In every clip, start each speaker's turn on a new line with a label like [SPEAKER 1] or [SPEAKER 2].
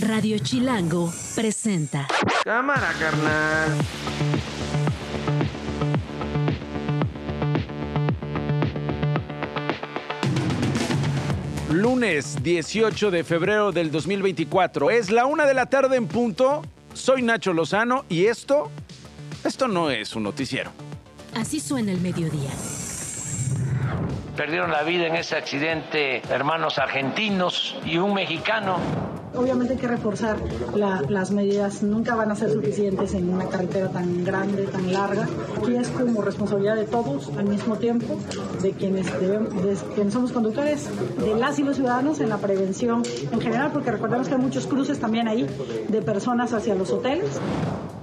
[SPEAKER 1] Radio Chilango presenta.
[SPEAKER 2] Cámara, carnal.
[SPEAKER 3] Lunes 18 de febrero del 2024. Es la una de la tarde en punto. Soy Nacho Lozano y esto, esto no es un noticiero.
[SPEAKER 1] Así suena el mediodía.
[SPEAKER 4] Perdieron la vida en ese accidente hermanos argentinos y un mexicano.
[SPEAKER 5] Obviamente hay que reforzar la- las medidas, nunca van a ser suficientes en una carretera tan grande, tan larga. Aquí es como responsabilidad de todos al mismo tiempo, de quienes, debemos, somos conductores, de las y los ciudadanos en la prevención en general, porque recordemos que hay muchos cruces también ahí de personas hacia los hoteles.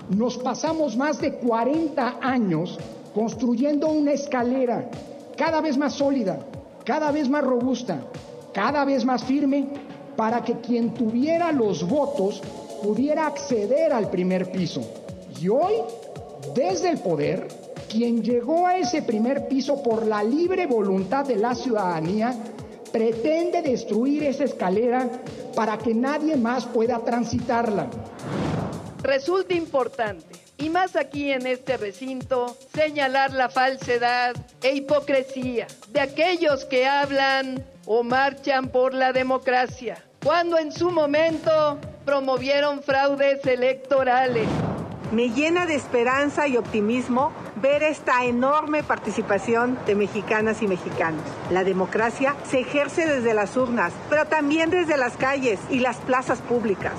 [SPEAKER 6] Nos pasamos más de 40 años construyendo una escalera cada vez más sólida, cada vez más robusta, cada vez más firme, para que quien tuviera los votos pudiera acceder al primer piso. Y hoy, desde el poder, quien llegó a ese primer piso por la libre voluntad de la ciudadanía, pretende destruir esa escalera para que nadie más pueda transitarla.
[SPEAKER 7] Resulta importante, y más aquí en este recinto, señalar la falsedad e hipocresía de aquellos que hablan o marchan por la democracia, cuando en su momento promovieron fraudes electorales.
[SPEAKER 8] Me llena de esperanza y optimismo ver esta enorme participación de mexicanas y mexicanos. La democracia se ejerce desde las urnas, pero también desde las calles y las plazas públicas.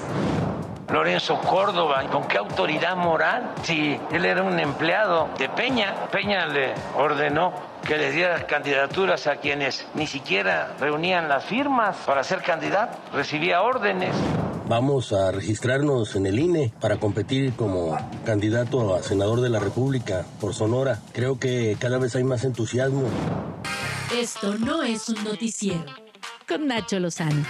[SPEAKER 4] Lorenzo Córdoba, ¿con qué autoridad moral? Si él era un empleado de Peña, Peña le ordenó que les diera candidaturas a quienes ni siquiera reunían las firmas para ser candidato, recibía órdenes.
[SPEAKER 9] Vamos a registrarnos en el INE para competir como candidato a senador de la República por Sonora. Creo que cada vez hay más entusiasmo.
[SPEAKER 1] Esto no es un noticiero. Con Nacho Lozano.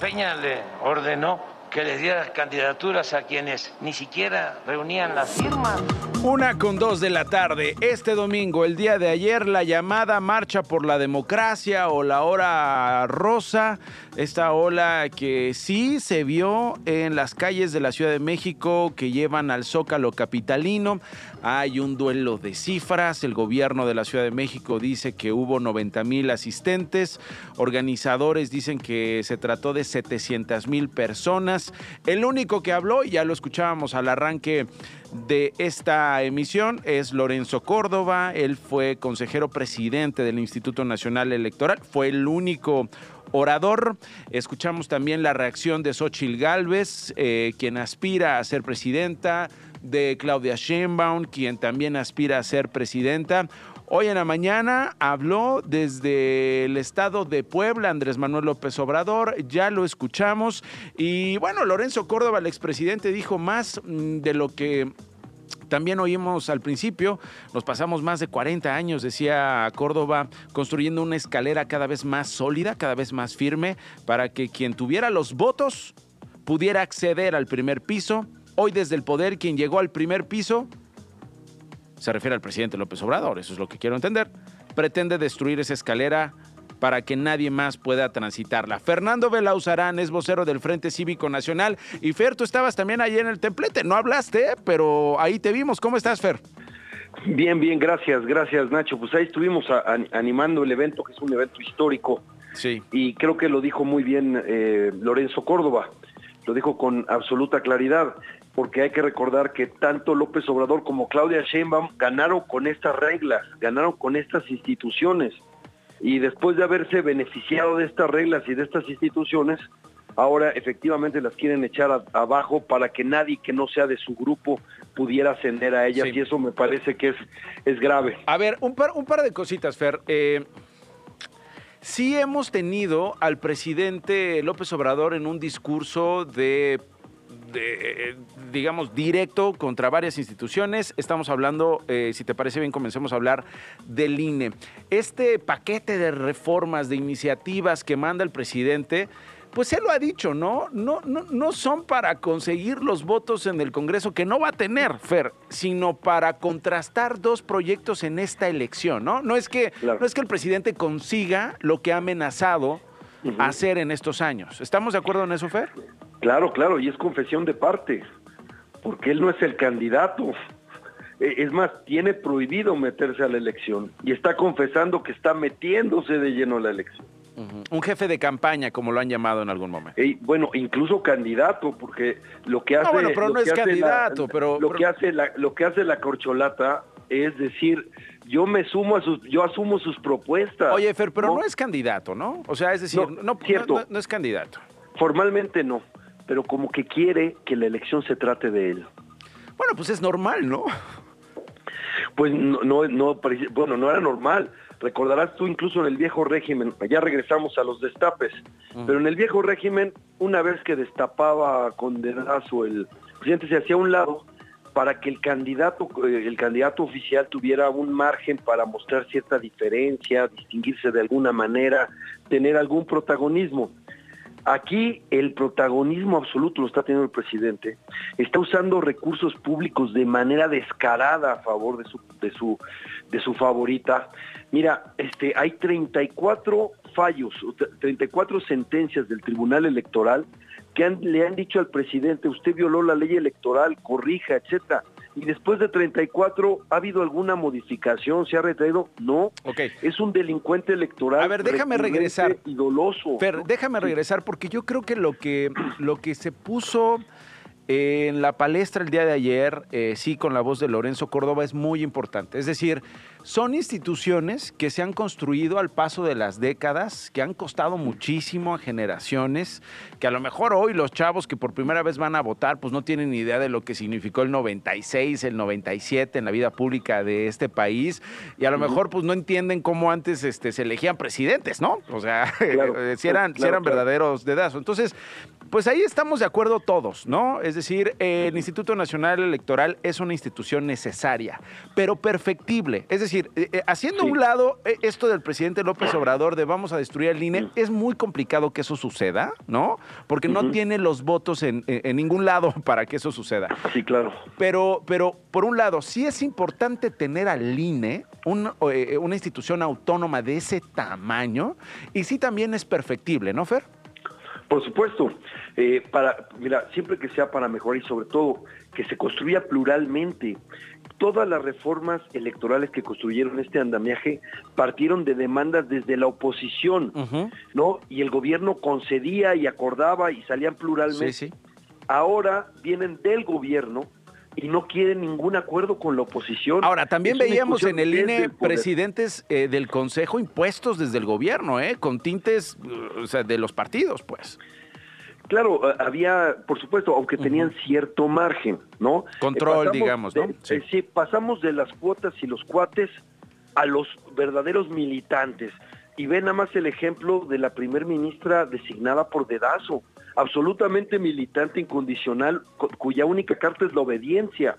[SPEAKER 4] Peña le ordenó que les diera candidaturas a quienes ni siquiera reunían las firmas.
[SPEAKER 3] Una con dos de la tarde. Este domingo, el día de ayer, la llamada Marcha por la Democracia o la Hora Rosa. Esta ola que sí se vio en las calles de la Ciudad de México que llevan al Zócalo Capitalino. Hay un duelo de cifras. El gobierno de la Ciudad de México dice que hubo 90 mil asistentes. Organizadores dicen que se trató de 700 mil personas. El único que habló, ya lo escuchábamos al arranque de esta emisión, es Lorenzo Córdoba. Él fue consejero presidente del Instituto Nacional Electoral. Fue el único orador. Escuchamos también la reacción de Xochil Gálvez, eh, quien aspira a ser presidenta, de Claudia Sheinbaum, quien también aspira a ser presidenta. Hoy en la mañana habló desde el estado de Puebla Andrés Manuel López Obrador, ya lo escuchamos. Y bueno, Lorenzo Córdoba, el expresidente, dijo más mm, de lo que también oímos al principio, nos pasamos más de 40 años, decía Córdoba, construyendo una escalera cada vez más sólida, cada vez más firme, para que quien tuviera los votos pudiera acceder al primer piso. Hoy desde el poder, quien llegó al primer piso, se refiere al presidente López Obrador, eso es lo que quiero entender, pretende destruir esa escalera para que nadie más pueda transitarla. Fernando Belauzarán es vocero del Frente Cívico Nacional. Y Fer, tú estabas también ahí en el templete, no hablaste, pero ahí te vimos. ¿Cómo estás, Fer?
[SPEAKER 2] Bien, bien, gracias, gracias Nacho. Pues ahí estuvimos a- a- animando el evento, que es un evento histórico,
[SPEAKER 3] Sí.
[SPEAKER 2] y creo que lo dijo muy bien eh, Lorenzo Córdoba, lo dijo con absoluta claridad, porque hay que recordar que tanto López Obrador como Claudia Sheinbaum ganaron con estas reglas, ganaron con estas instituciones, y después de haberse beneficiado de estas reglas y de estas instituciones, ahora efectivamente las quieren echar a- abajo para que nadie que no sea de su grupo pudiera ascender a ellas,
[SPEAKER 3] Sí.
[SPEAKER 2] y eso me parece que es, es grave.
[SPEAKER 3] A ver, un par, un par de cositas, Fer. Eh, sí hemos tenido al presidente López Obrador en un discurso de, de, eh, digamos, directo contra varias instituciones. Estamos hablando, eh, si te parece bien, comencemos a hablar del INE. Este paquete de reformas, de iniciativas que manda el presidente, pues él lo ha dicho, ¿no? No, no, no son para conseguir los votos en el Congreso que no va a tener, Fer, sino para contrastar dos proyectos en esta elección, ¿no? No es que,
[SPEAKER 2] Claro.
[SPEAKER 3] no es que el presidente consiga lo que ha amenazado hacer en estos años. ¿Estamos de acuerdo en eso, Fer?
[SPEAKER 2] Claro, claro, y es confesión de parte, porque él no es el candidato. E, es más, tiene prohibido meterse a la elección y está confesando que está metiéndose de lleno a la elección.
[SPEAKER 3] Un jefe de campaña, como lo han llamado en algún momento.
[SPEAKER 2] bueno, incluso candidato, porque lo que hace...
[SPEAKER 3] No, pero no es candidato, pero...
[SPEAKER 2] Lo, Que hace la, lo que hace la corcholata es decir, yo me sumo a sus, yo asumo sus propuestas.
[SPEAKER 3] Oye, Fer, pero no, es candidato, ¿no? O sea, es decir, no, cierto. no es candidato.
[SPEAKER 2] Formalmente no, pero como que quiere que la elección se trate de él.
[SPEAKER 3] Bueno, pues es normal, ¿no?
[SPEAKER 2] Pues no, no, no bueno, no era normal. Recordarás tú incluso en el viejo régimen, ya regresamos a los destapes, pero en el viejo régimen, una vez que destapaba con dedazo el presidente se hacía a un lado para que el candidato, eh, el candidato oficial tuviera un margen para mostrar cierta diferencia, distinguirse de alguna manera, tener algún protagonismo. Aquí el protagonismo absoluto lo está teniendo el presidente. Está usando recursos públicos de manera descarada a favor de su, de su, de su favorita. Mira, este, hay 34 fallos, 34 sentencias del Tribunal Electoral que le han dicho al presidente, usted violó la ley electoral, corrija, etcétera. Y después de 34, ¿ha habido alguna modificación? ¿Se ha retraído? No.
[SPEAKER 3] Okay.
[SPEAKER 2] Es un delincuente electoral.
[SPEAKER 3] A ver, déjame regresar.
[SPEAKER 2] Y doloso.
[SPEAKER 3] Pero déjame regresar porque yo creo que lo que, lo que se puso en la palestra el día de ayer, eh, sí, con la voz de Lorenzo Córdoba, es muy importante. Es decir, son instituciones que se han construido al paso de las décadas, que han costado muchísimo a generaciones, que a lo mejor hoy los chavos que por primera vez van a votar, pues no tienen ni idea de lo que significó el 96, el 97 en la vida pública de este país, y a lo mejor pues no entienden cómo antes este, se elegían presidentes, ¿no? O sea, si eran, si eran verdaderos dedazos. Entonces, pues ahí estamos de acuerdo todos, ¿no? Es decir, el Instituto Nacional Electoral es una institución necesaria, pero perfectible. Es decir, eh, eh, haciendo a un lado eh, esto del presidente López Obrador de vamos a destruir el INE, es muy complicado que eso suceda, ¿no? Porque no tiene los votos en, ningún lado para que eso suceda.
[SPEAKER 2] Sí, claro.
[SPEAKER 3] Pero, pero por un lado, sí es importante tener al INE, una institución autónoma de ese tamaño, y sí también es perfectible, ¿no, Fer?
[SPEAKER 2] Por supuesto, eh, para, mira, siempre que sea para mejorar y sobre todo que se construya pluralmente. Todas las reformas electorales que construyeron este andamiaje partieron de demandas desde la oposición, ¿no? Y el gobierno concedía y acordaba y salían pluralmente. Ahora vienen del gobierno y no quieren ningún acuerdo con la oposición.
[SPEAKER 3] Ahora, también veíamos en el INE presidentes eh, del Consejo impuestos desde el gobierno, ¿eh? con tintes de los partidos, pues.
[SPEAKER 2] Claro, había, por supuesto, aunque tenían cierto margen, ¿no?
[SPEAKER 3] Control, digamos, ¿no?
[SPEAKER 2] sí. sí, pasamos de las cuotas y los cuates a los verdaderos militantes. Y ve nada más el ejemplo de la primer ministra designada por dedazo absolutamente militante incondicional, cuya única carta es la obediencia.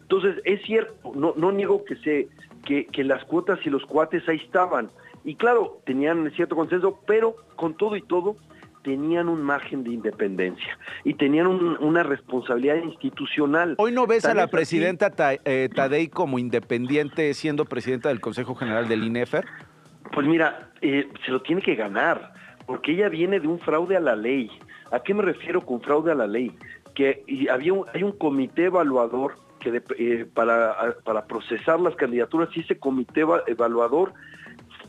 [SPEAKER 2] Entonces, es cierto, no, no niego que, se, que, que las cuotas y los cuates ahí estaban. Y claro, tenían cierto consenso, pero con todo y todo, tenían un margen de independencia y tenían una responsabilidad institucional.
[SPEAKER 3] Hoy no ves a la presidenta eh, Tadei como independiente siendo presidenta del Consejo General del INEFER?
[SPEAKER 2] Pues mira, eh, se lo tiene que ganar, porque ella viene de un fraude a la ley. ¿A qué me refiero con fraude a la ley? Que había hay un comité evaluador que eh, para, para procesar las candidaturas y ese comité evaluador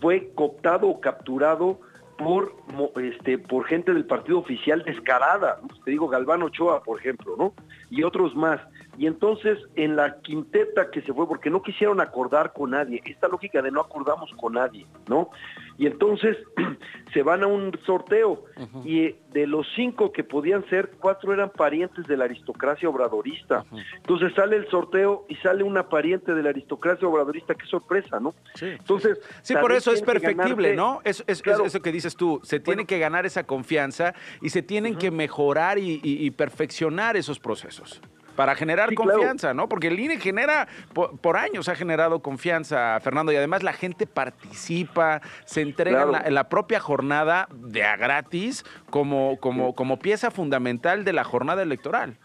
[SPEAKER 2] fue cooptado o capturado por este por gente del partido oficial descarada, te digo Galván Ochoa, por ejemplo, ¿no? Y otros más. Y entonces en la quinteta que se fue, porque no quisieron acordar con nadie, esta lógica de no acordamos con nadie, ¿no? Y entonces se van a un sorteo y de los cinco que podían ser, cuatro eran parientes de la aristocracia obradorista. Entonces sale el sorteo y sale una pariente de la aristocracia obradorista, qué sorpresa, ¿no?
[SPEAKER 3] Sí, entonces, sí, por eso es perfectible, ¿no? Es, eso que dices tú, se tiene que ganar esa confianza y se tienen que mejorar y perfeccionar esos procesos. Para generar confianza, ¿no? Porque el INE genera, por, años ha generado confianza, Fernando, y además la gente participa, se entrega en, la, propia jornada de a gratis como, como, como pieza fundamental de la jornada electoral.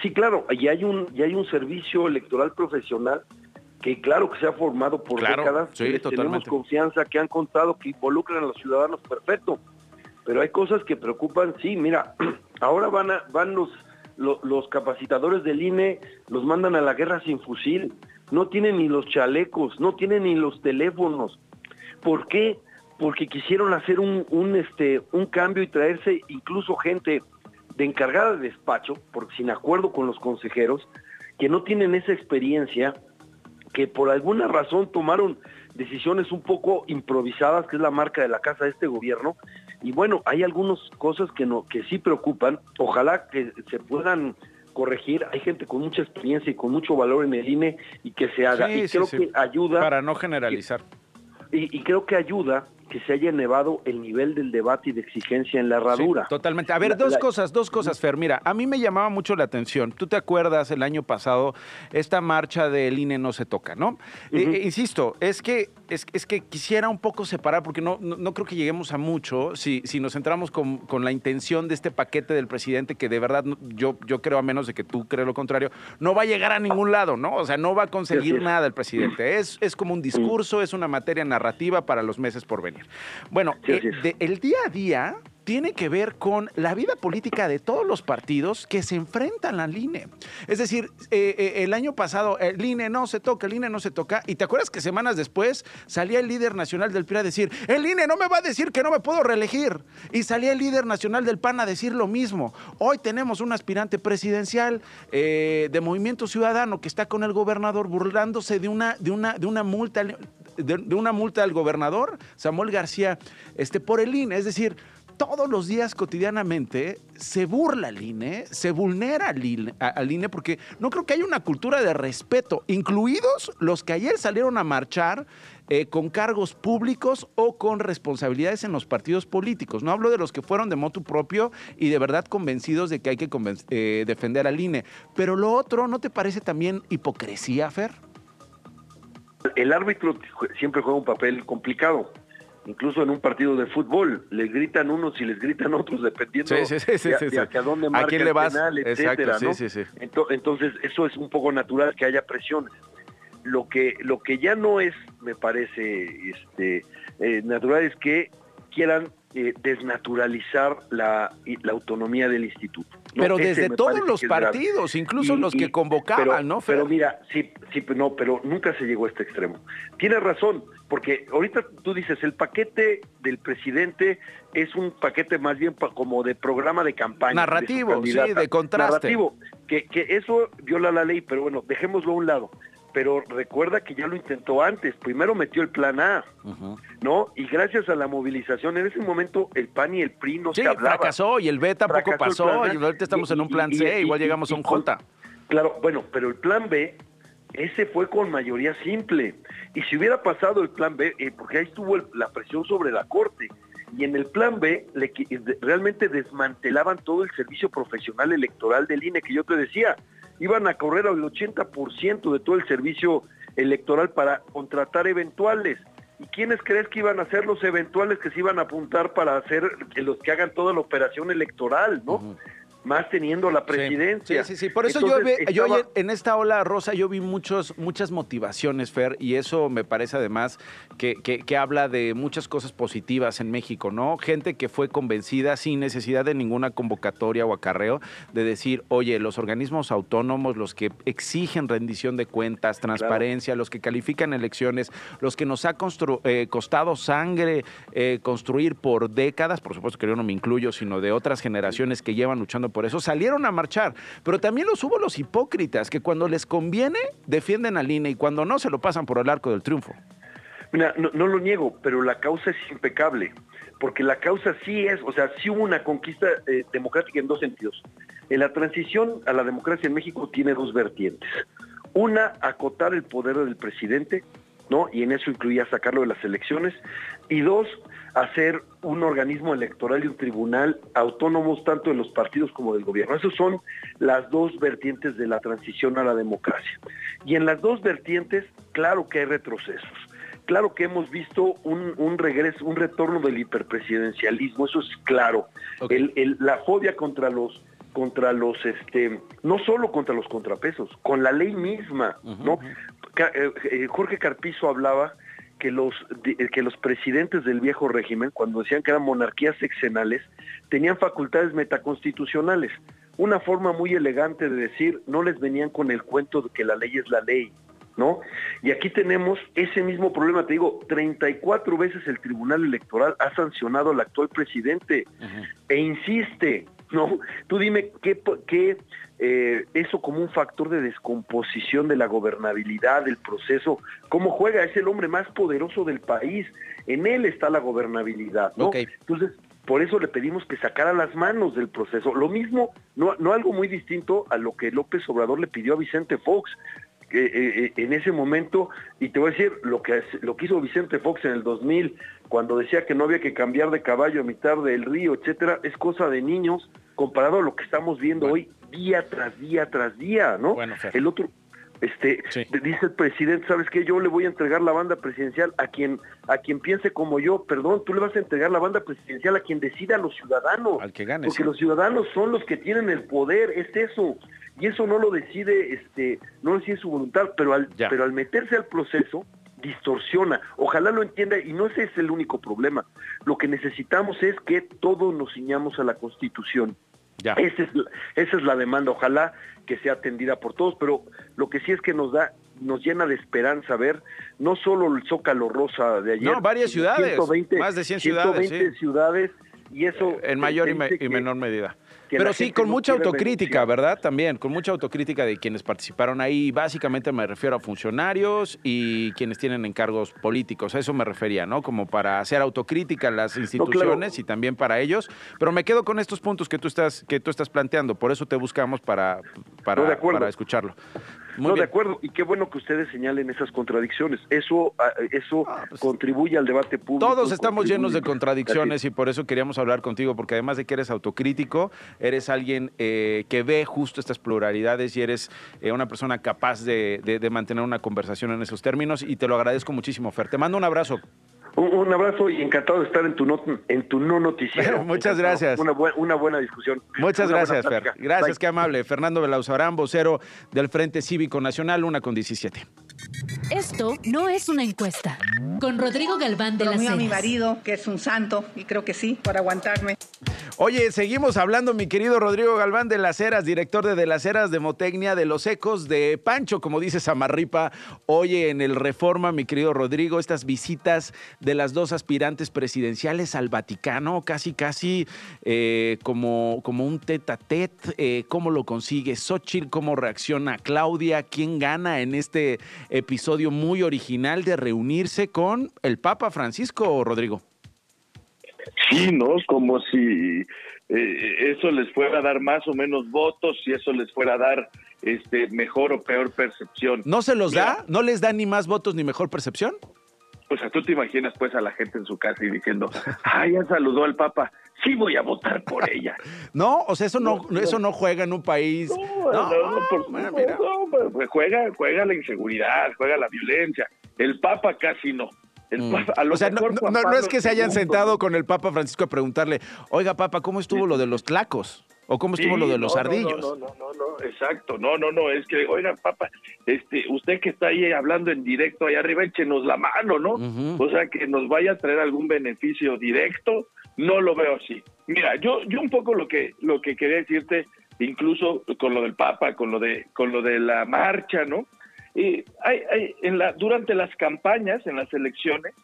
[SPEAKER 2] Sí, claro, y hay un, y hay un servicio electoral profesional que claro que se ha formado por décadas,
[SPEAKER 3] sí,
[SPEAKER 2] tenemos confianza, que han contado, que involucran a los ciudadanos perfecto. pero hay cosas que preocupan, sí, mira, ahora van, a, van los, los, capacitadores del INE, los mandan a la guerra sin fusil, no tienen ni los chalecos, no tienen ni los teléfonos. ¿Por qué? Porque quisieron hacer un, un, este, un cambio y traerse incluso gente de encargada de despacho, porque sin acuerdo con los consejeros, que no tienen esa experiencia, que por alguna razón tomaron decisiones un poco improvisadas, que es la marca de la casa de este gobierno. Y bueno, hay algunas cosas que, no, que sí preocupan. Ojalá que se puedan corregir. Hay gente con mucha experiencia y con mucho valor en el INE y que se haga. y creo que ayuda.
[SPEAKER 3] Para no generalizar.
[SPEAKER 2] y, y, creo que ayuda que se haya elevado el nivel del debate y de exigencia en la herradura.
[SPEAKER 3] totalmente. A ver, dos cosas, dos cosas, Fer. Mira, a mí me llamaba mucho la atención. Tú te acuerdas el año pasado esta marcha del INE no se toca, ¿no? Eh, eh, insisto, es que, es, que quisiera un poco separar, porque no, no, creo que lleguemos a mucho si, si nos centramos con, con, la intención de este paquete del presidente, que de verdad yo, yo creo, a menos de que tú creas lo contrario, no va a llegar a ningún lado, ¿no? O sea, no va a conseguir nada el presidente. Es, es como un discurso, es una materia narrativa para los meses por venir. Bueno, eh, el día a día tiene que ver con la vida política de todos los partidos que se enfrentan al INE. Es decir, eh, eh, el año pasado el INE no se toca, el INE no se toca, y te acuerdas que semanas después salía el líder nacional del PRI a decir, el INE no me va a decir que no me puedo reelegir, y salía el líder nacional del PAN a decir lo mismo. Hoy tenemos un aspirante presidencial de Movimiento Ciudadano que está con el gobernador burlándose de una, de una, de una multa de, una multa al gobernador Samuel García este, por el INE. Es decir, todos los días cotidianamente se burla al INE, se vulnera al INE, porque no creo que haya una cultura de respeto, incluidos los que ayer salieron a marchar eh, con cargos públicos o con responsabilidades en los partidos políticos. No hablo de los que fueron de motu propio y de verdad convencidos de que hay que eh, defender al INE. Pero lo otro, ¿no te parece también hipocresía, Fer?
[SPEAKER 2] El árbitro siempre juega un papel complicado. Incluso en un partido de fútbol, les gritan unos y les gritan otros, dependiendo de, a dónde marca el penal, etcétera, Entonces, eso es un poco natural que haya presiones. Lo que, lo que ya no es, me parece, este, eh, natural es que quieran eh, desnaturalizar la, la, autonomía del instituto.
[SPEAKER 3] Pero desde todos los partidos, incluso los que convocaban, ¿no?
[SPEAKER 2] Pero mira, sí, sí, no, pero nunca se llegó a este extremo. Tienes razón, porque ahorita tú dices, el paquete del presidente es un paquete más bien como de programa de campaña.
[SPEAKER 3] Narrativo, sí, de contraste.
[SPEAKER 2] Narrativo, que, que eso viola la ley, pero bueno, dejémoslo a un lado pero recuerda que ya lo intentó antes. Primero metió el plan A, ¿no? Y gracias a la movilización, en ese momento el PAN y el PRI no se hablaban.
[SPEAKER 3] fracasó y el B tampoco pasó, y ahorita estamos en un plan C, igual llegamos a un J.
[SPEAKER 2] Claro, bueno, pero el plan B, ese fue con mayoría simple. Y si hubiera pasado el plan B, eh, porque ahí estuvo la presión sobre la Corte, y en el plan B realmente desmantelaban todo el servicio profesional electoral del INE que yo te decía iban a correr al 80% de todo el servicio electoral para contratar eventuales. ¿Y quiénes crees que iban a ser los eventuales que se iban a apuntar para hacer los que hagan toda la operación electoral, ¿no? Más teniendo la presidencia.
[SPEAKER 3] Sí, sí, sí. Por eso yo, en esta ola rosa yo vi muchos, muchas motivaciones, Fer, y eso me parece además que, que, habla de muchas cosas positivas en México, ¿no? Gente que fue convencida sin necesidad de ninguna convocatoria o acarreo de decir, oye, los organismos autónomos, los que exigen rendición de cuentas, transparencia, los que califican elecciones, los que nos ha eh, costado sangre eh, construir por décadas, por supuesto que yo no me incluyo, sino de otras generaciones que llevan luchando por eso salieron a marchar. Pero también los hubo los hipócritas que cuando les conviene defienden al INE y cuando no se lo pasan por el arco del triunfo.
[SPEAKER 2] Mira, no, lo niego, pero la causa es impecable, porque la causa sí es, o sea, sí hubo una conquista eh, democrática en dos sentidos. En la transición a la democracia en México tiene dos vertientes. Una, acotar el poder del presidente, ¿no? Y en eso incluía sacarlo de las elecciones. Y dos, hacer un organismo electoral y un tribunal autónomos tanto de los partidos como del gobierno. Esas son las dos vertientes de la transición a la democracia. Y en las dos vertientes, claro que hay retrocesos. Claro que hemos visto un, regreso, un retorno del hiperpresidencialismo, eso es claro. la fobia contra los contra los este no solo contra los contrapesos con la ley misma no Jorge Carpizo hablaba que los, que los presidentes del viejo régimen, cuando decían que eran monarquías sexenales, tenían facultades metaconstitucionales. Una forma muy elegante de decir, no les venían con el cuento de que la ley es la ley, ¿no? Y aquí tenemos ese mismo problema, te digo, 34 veces el Tribunal Electoral ha sancionado al actual presidente e insiste, ¿no? Tú dime qué, qué eh, eso como un factor de descomposición de la gobernabilidad, del proceso, cómo juega, es el hombre más poderoso del país, en él está la gobernabilidad, ¿no? Entonces, por eso le pedimos que sacara las manos del proceso. Lo mismo, no, no algo muy distinto a lo que López Obrador le pidió a Vicente Fox. Eh, eh, en ese momento, y te voy a decir, lo que, lo que hizo Vicente Fox en el 2000, cuando decía que no había que cambiar de caballo a mitad del río, etcétera, es cosa de niños comparado a lo que estamos viendo hoy día tras día tras día, ¿no? el otro, este, dice el presidente, ¿sabes qué? Yo le voy a entregar la banda presidencial a quien, a quien piense como yo, perdón, tú le vas a entregar la banda presidencial a quien decida a los ciudadanos.
[SPEAKER 3] Al que gane.
[SPEAKER 2] Porque los ciudadanos son los que tienen el poder, es eso y eso no lo decide, este, no lo decide su voluntad, pero al, pero al meterse al proceso, distorsiona. Ojalá lo entienda y no ese es el único problema. Lo que necesitamos es que todos nos ciñamos a la Constitución. Ya. Esa, es, esa es la demanda, ojalá que sea atendida por todos, pero lo que sí es que nos da, nos llena de esperanza ver no solo el Zócalo Rosa de ayer,
[SPEAKER 3] no, varias ciudades, más de 100 ciudades,
[SPEAKER 2] 120 ciudades y eso
[SPEAKER 3] en mayor y menor medida. Pero sí, con mucha autocrítica, ¿verdad? También, con mucha autocrítica de quienes participaron ahí. Básicamente me refiero a funcionarios y quienes tienen encargos políticos. A eso me refería, ¿no? Como para hacer autocrítica a las instituciones y también para ellos. Pero me quedo con estos puntos que tú estás, que tú estás planteando. Por eso te buscamos para, para, para escucharlo
[SPEAKER 2] no, de acuerdo, y qué bueno que ustedes señalen esas contradicciones. Eso, ah, eso ah, pues, contribuye al debate público.
[SPEAKER 3] Todos estamos llenos de contradicciones y por eso queríamos hablar contigo, porque además de que eres autocrítico, eres alguien eh, que ve justo estas pluralidades y eres eh, una persona capaz de, de mantener una conversación en esos términos y te lo agradezco muchísimo, Fer. Te mando un abrazo.
[SPEAKER 2] Un, abrazo y encantado de estar en tu no, en tu no noticiero.
[SPEAKER 3] Muchas gracias.
[SPEAKER 2] Una, una, buena discusión.
[SPEAKER 3] Muchas gracias, Fer. Gracias, qué amable. Fernando Belauzarán, vocero del Frente Cívico Nacional, una con 17.
[SPEAKER 1] Esto no es una encuesta. Con Rodrigo Galván de la Heras.
[SPEAKER 10] mi marido, que es un santo, y creo que sí, para aguantarme.
[SPEAKER 3] Oye, seguimos hablando, mi querido Rodrigo Galván de las Heras, director de De las Heras de Motecnia, de los ecos de Pancho, como dice Samarripa. Oye, en el Reforma, mi querido Rodrigo, estas visitas de las dos aspirantes presidenciales al Vaticano, casi, casi eh, como, como un tete a tete. Eh, ¿Cómo lo consigue Xochitl? ¿Cómo reacciona Claudia? ¿Quién gana en este episodio muy original de reunirse con el Papa Francisco, Rodrigo?
[SPEAKER 11] Sí, ¿no? Como si eh, eso les fuera a dar más o menos votos, si eso les fuera a dar este mejor o peor percepción.
[SPEAKER 3] ¿No se los da? ¿No les da ni más votos ni mejor percepción?
[SPEAKER 11] O sea, tú te imaginas pues a la gente en su casa y diciendo, ay, ya saludó al Papa, sí voy a votar por ella.
[SPEAKER 3] no, o sea, eso no, eso no juega en un país.
[SPEAKER 11] No, no, no, pues, juega, juega la inseguridad, juega la violencia. El Papa casi no.
[SPEAKER 3] Mm. o sea, no, es que se hayan sentado con el Papa Francisco a preguntarle, oiga, Papa, ¿cómo estuvo lo de los tlacos? ¿O cómo estuvo lo de los ardillos?
[SPEAKER 11] No, no, no, no, exacto. No, no, no, es que, oiga, Papa, este, usted que está ahí hablando en directo ahí arriba, échenos la mano, ¿no? O sea, que nos vaya a traer algún beneficio directo, no lo veo así. Mira, yo, yo un poco lo que, lo que quería decirte, incluso con lo del Papa, con lo de, con lo de la marcha, ¿no? Y hay, en la, durante las campañas, en las elecciones,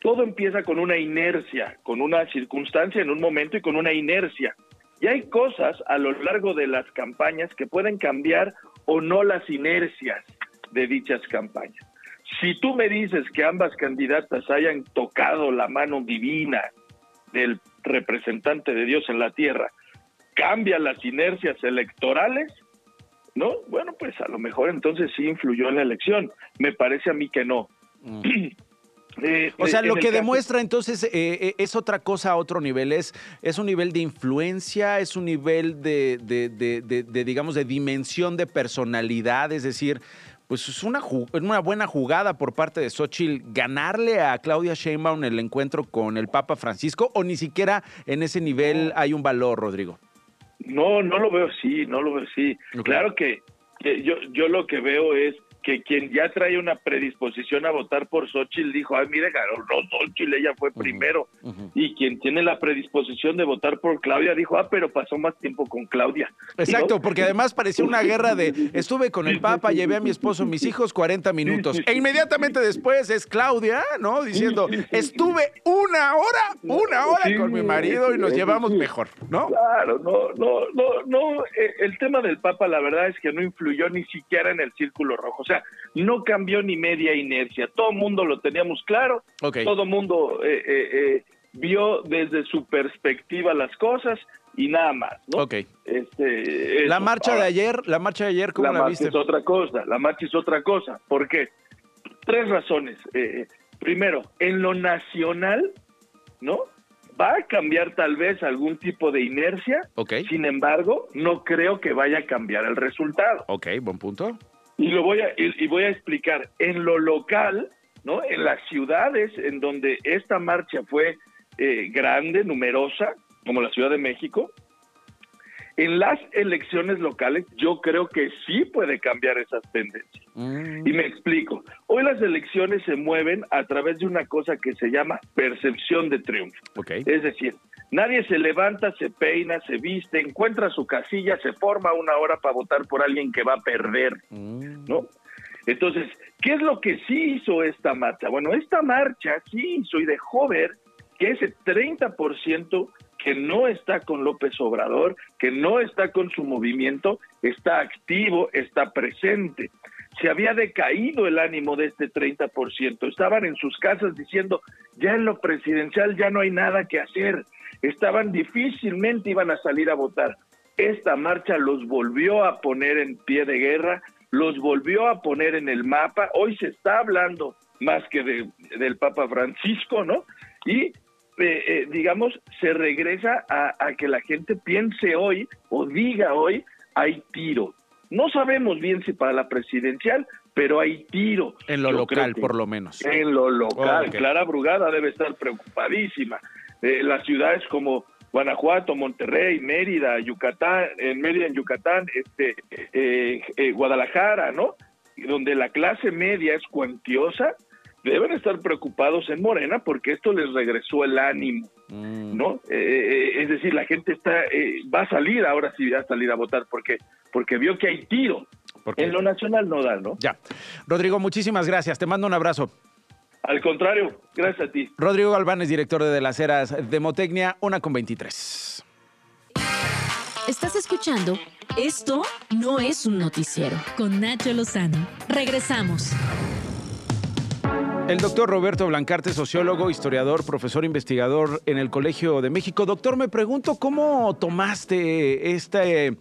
[SPEAKER 11] todo empieza con una inercia, con una circunstancia en un momento y con una inercia. Y hay cosas a lo largo de las campañas que pueden cambiar o no las inercias de dichas campañas. Si tú me dices que ambas candidatas hayan tocado la mano divina del representante de Dios en la tierra, cambia las inercias electorales, ¿no? Bueno, pues a lo mejor entonces sí influyó en la elección. Me parece a mí que no. Mm.
[SPEAKER 3] Eh, o sea, lo que demuestra entonces eh, eh, es otra cosa a otro nivel, es, es un nivel de influencia, es un nivel de, de, digamos, de dimensión de personalidad, es decir, pues es una, una buena jugada por parte de Xochitl ganarle a Claudia Sheinbaum el encuentro con el Papa Francisco, o ni siquiera en ese nivel hay un valor, Rodrigo.
[SPEAKER 11] No, no lo veo así, no lo veo así. Claro que, yo, yo lo que veo es que quien ya trae una predisposición a votar por Xochitl dijo, ay, mire, ganó no, Xochitl, ella fue primero. Y quien tiene la predisposición de votar por Claudia dijo, ah, pero pasó más tiempo con Claudia.
[SPEAKER 3] Exacto, porque además parecía una guerra de, estuve con el Papa, llevé a mi esposo, mis hijos 40 minutos. E inmediatamente después es Claudia, ¿no? Diciendo, estuve una hora, una hora con mi marido y nos llevamos mejor, ¿no?
[SPEAKER 11] Claro, no, no, no, no. Eh, el tema del Papa, la verdad es que no influyó ni siquiera en el círculo rojo. Sea, no cambió ni media inercia. Todo el mundo lo teníamos claro. Todo el mundo eh, eh, vio desde su perspectiva las cosas y nada más, ¿no?
[SPEAKER 3] Ok. Este, la marcha de ayer, la marcha de ayer, ¿cómo la,
[SPEAKER 11] la
[SPEAKER 3] viste?
[SPEAKER 11] es otra cosa, la marcha es otra cosa. ¿Por qué? Tres razones. primero, en lo nacional, ¿no? va a cambiar tal vez algún tipo de inercia. Sin embargo, no creo que vaya a cambiar el resultado.
[SPEAKER 3] Ok, buen punto.
[SPEAKER 11] Y lo voy a y, voy a explicar en lo local, ¿no? En las ciudades en donde esta marcha fue eh, grande, numerosa, como la Ciudad de México, en las elecciones locales yo creo que sí puede cambiar esas tendencias. Mm. Y me explico. Hoy las elecciones se mueven a través de una cosa que se llama percepción de triunfo. Es decir, nadie se levanta, se peina, se viste, encuentra su casilla, se forma una hora para votar por alguien que va a perder, mm. ¿no? Entonces, ¿qué es lo que sí hizo esta marcha? Bueno, esta marcha sí hizo y dejó ver que ese 30% que no está con López Obrador, que no está con su movimiento, está activo, está presente. Se había decaído el ánimo de este 30%. Estaban en sus casas diciendo, ya en lo presidencial ya no hay nada que hacer. Estaban difícilmente iban a salir a votar. Esta marcha los volvió a poner en pie de guerra, los volvió a poner en el mapa. Hoy se está hablando más que de, del Papa Francisco, ¿no? Y eh, eh, digamos, se regresa a, que la gente piense hoy o diga hoy, hay tiro. No sabemos bien si para la presidencial, pero hay tiro.
[SPEAKER 3] En lo local, por lo menos.
[SPEAKER 11] En lo local. Clara Brugada debe estar preocupadísima. Eh, las ciudades como Guanajuato, Monterrey, Mérida, Yucatán, en Mérida, en Yucatán, este, Guadalajara, ¿no? Donde la clase media es cuantiosa, deben estar preocupados en Morena porque esto les regresó el ánimo, mm. ¿no? Eh, eh, es decir, la gente está eh, va a salir ahora sí va a salir a votar porque porque vio que hay tiro. Porque... En lo nacional no da, ¿no?
[SPEAKER 3] Ya. Rodrigo, muchísimas gracias. Te mando un abrazo.
[SPEAKER 11] Al contrario, gracias a ti.
[SPEAKER 3] Rodrigo Galván es director de las eras Demotecnia, una con 23.
[SPEAKER 1] Estás escuchando Esto no es un noticiero con Nacho Lozano. Regresamos.
[SPEAKER 3] El doctor Roberto Blancarte, sociólogo, historiador, profesor investigador en el Colegio de México. Doctor, me pregunto cómo tomaste este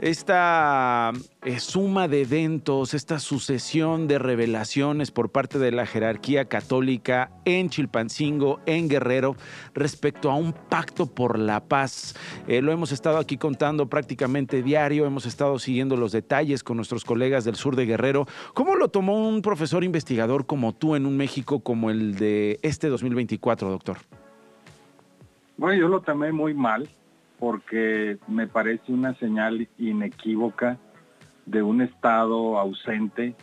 [SPEAKER 3] esta eh, suma de eventos, esta sucesión de revelaciones por parte de la jerarquía católica en Chilpancingo, en Guerrero, respecto a un pacto por la paz. Eh, lo hemos estado aquí contando prácticamente diario, hemos estado siguiendo los detalles con nuestros colegas del sur de Guerrero. ¿Cómo lo tomó un profesor investigador como tú en un México como el de este 2024, doctor?
[SPEAKER 12] Bueno, yo lo tomé muy mal porque me parece una señal inequívoca de un Estado ausente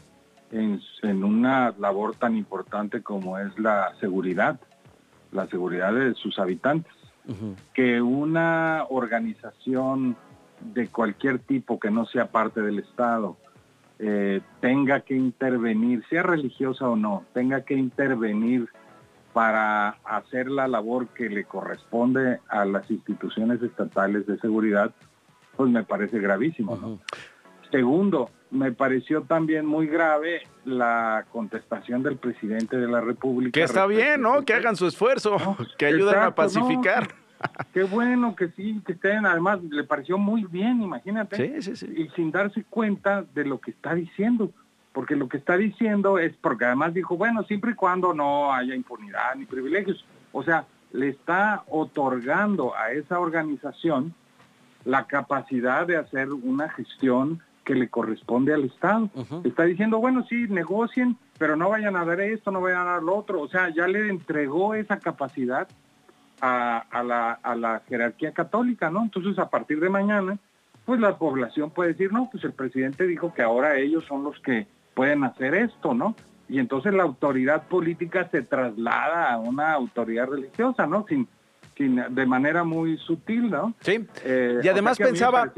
[SPEAKER 12] en, una labor tan importante como es la seguridad, la seguridad de sus habitantes. Que una organización de cualquier tipo que no sea parte del Estado eh, tenga que intervenir, sea religiosa o no, tenga que intervenir para hacer la labor que le corresponde a las instituciones estatales de seguridad, pues me parece gravísimo. Segundo, me pareció también muy grave la contestación del presidente de la República.
[SPEAKER 3] Que está bien, ¿no? Que hagan su esfuerzo, que ayuden a pacificar.
[SPEAKER 12] Qué bueno que sí, que estén, además le pareció muy bien, imagínate.
[SPEAKER 3] Sí, sí, sí.
[SPEAKER 12] Y sin darse cuenta de lo que está diciendo porque lo que está diciendo es, porque además dijo, bueno, siempre y cuando no haya impunidad ni privilegios, o sea, le está otorgando a esa organización la capacidad de hacer una gestión que le corresponde al Estado. Está diciendo, bueno, sí, negocien, pero no vayan a dar esto, no vayan a dar lo otro. O sea, ya le entregó esa capacidad a, la, a la jerarquía católica, ¿no? Entonces, a partir de mañana, pues la población puede decir, no, pues el presidente dijo que ahora ellos son los que pueden hacer esto, ¿no? Y entonces la autoridad política se traslada a una autoridad religiosa, ¿no? Sin, sin de manera muy sutil, ¿no?
[SPEAKER 3] Sí.
[SPEAKER 12] Eh,
[SPEAKER 3] y además
[SPEAKER 12] o sea
[SPEAKER 3] pensaba,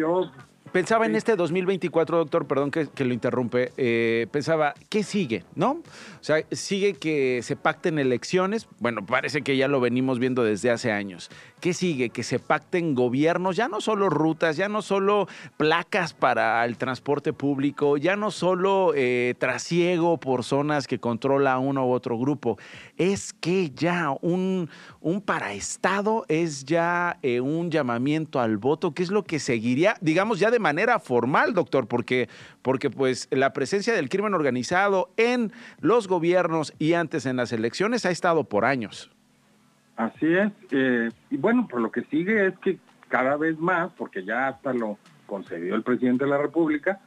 [SPEAKER 3] pensaba en este 2024, doctor, perdón que, que lo interrumpe, eh, pensaba, ¿qué sigue? ¿No? O sea, sigue que se pacten elecciones, bueno, parece que ya lo venimos viendo desde hace años. ¿Qué sigue? Que se pacten gobiernos, ya no solo rutas, ya no solo placas para el transporte público, ya no solo eh, trasiego por zonas que controla uno u otro grupo, es que ya un, un paraestado es ya eh, un llamamiento al voto, que es lo que seguiría, digamos, ya de manera formal, doctor, porque, porque pues la presencia del crimen organizado en los gobiernos y antes en las elecciones ha estado por años.
[SPEAKER 12] Así es. eh, y bueno, pues lo que sigue es que cada vez más, porque ya hasta lo concedió el presidente de la República,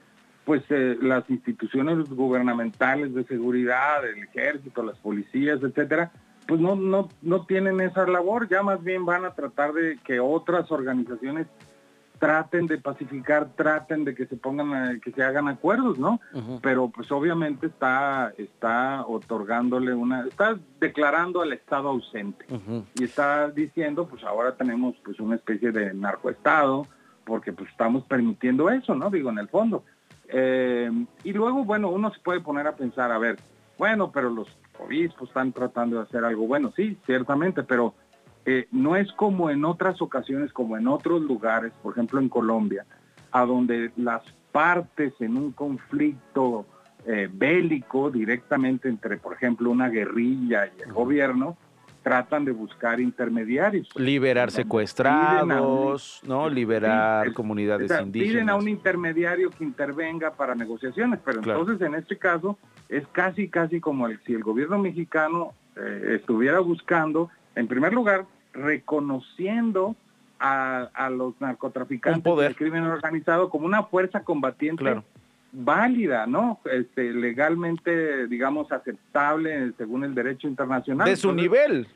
[SPEAKER 12] pues eh, las instituciones gubernamentales de seguridad, el ejército, las policías, etcétera, pues no, no, no tienen esa labor, ya más bien van a tratar de que otras organizaciones traten de pacificar, traten de que se pongan, a- que se hagan acuerdos, ¿no? Pero pues obviamente está, está otorgándole una, está declarando al Estado ausente y está diciendo, pues ahora tenemos pues una especie de narcoestado, porque pues estamos permitiendo eso, ¿no? Digo, en el fondo. Eh, y luego, bueno, uno se puede poner a pensar, a ver, bueno, pero los obispos están tratando de hacer algo bueno, sí, ciertamente, pero eh, no es como en otras ocasiones, como en otros lugares, por ejemplo en Colombia, a donde las partes en un conflicto eh, bélico directamente entre, por ejemplo, una guerrilla y el gobierno, tratan de buscar intermediarios.
[SPEAKER 3] Liberar secuestrados, ¿no? Liberar comunidades
[SPEAKER 12] o sea, Piden a
[SPEAKER 3] indígenas.
[SPEAKER 12] un intermediario que intervenga para negociaciones, pero
[SPEAKER 3] Claro.
[SPEAKER 12] entonces en este caso es casi, casi como el- si el gobierno mexicano eh, estuviera buscando, en primer lugar, reconociendo a, a los narcotraficantes del crimen organizado como una fuerza combatiente
[SPEAKER 3] Claro.
[SPEAKER 12] válida, ¿no? Este, legalmente, digamos, aceptable según el derecho internacional.
[SPEAKER 3] De su
[SPEAKER 12] Entonces,
[SPEAKER 3] nivel.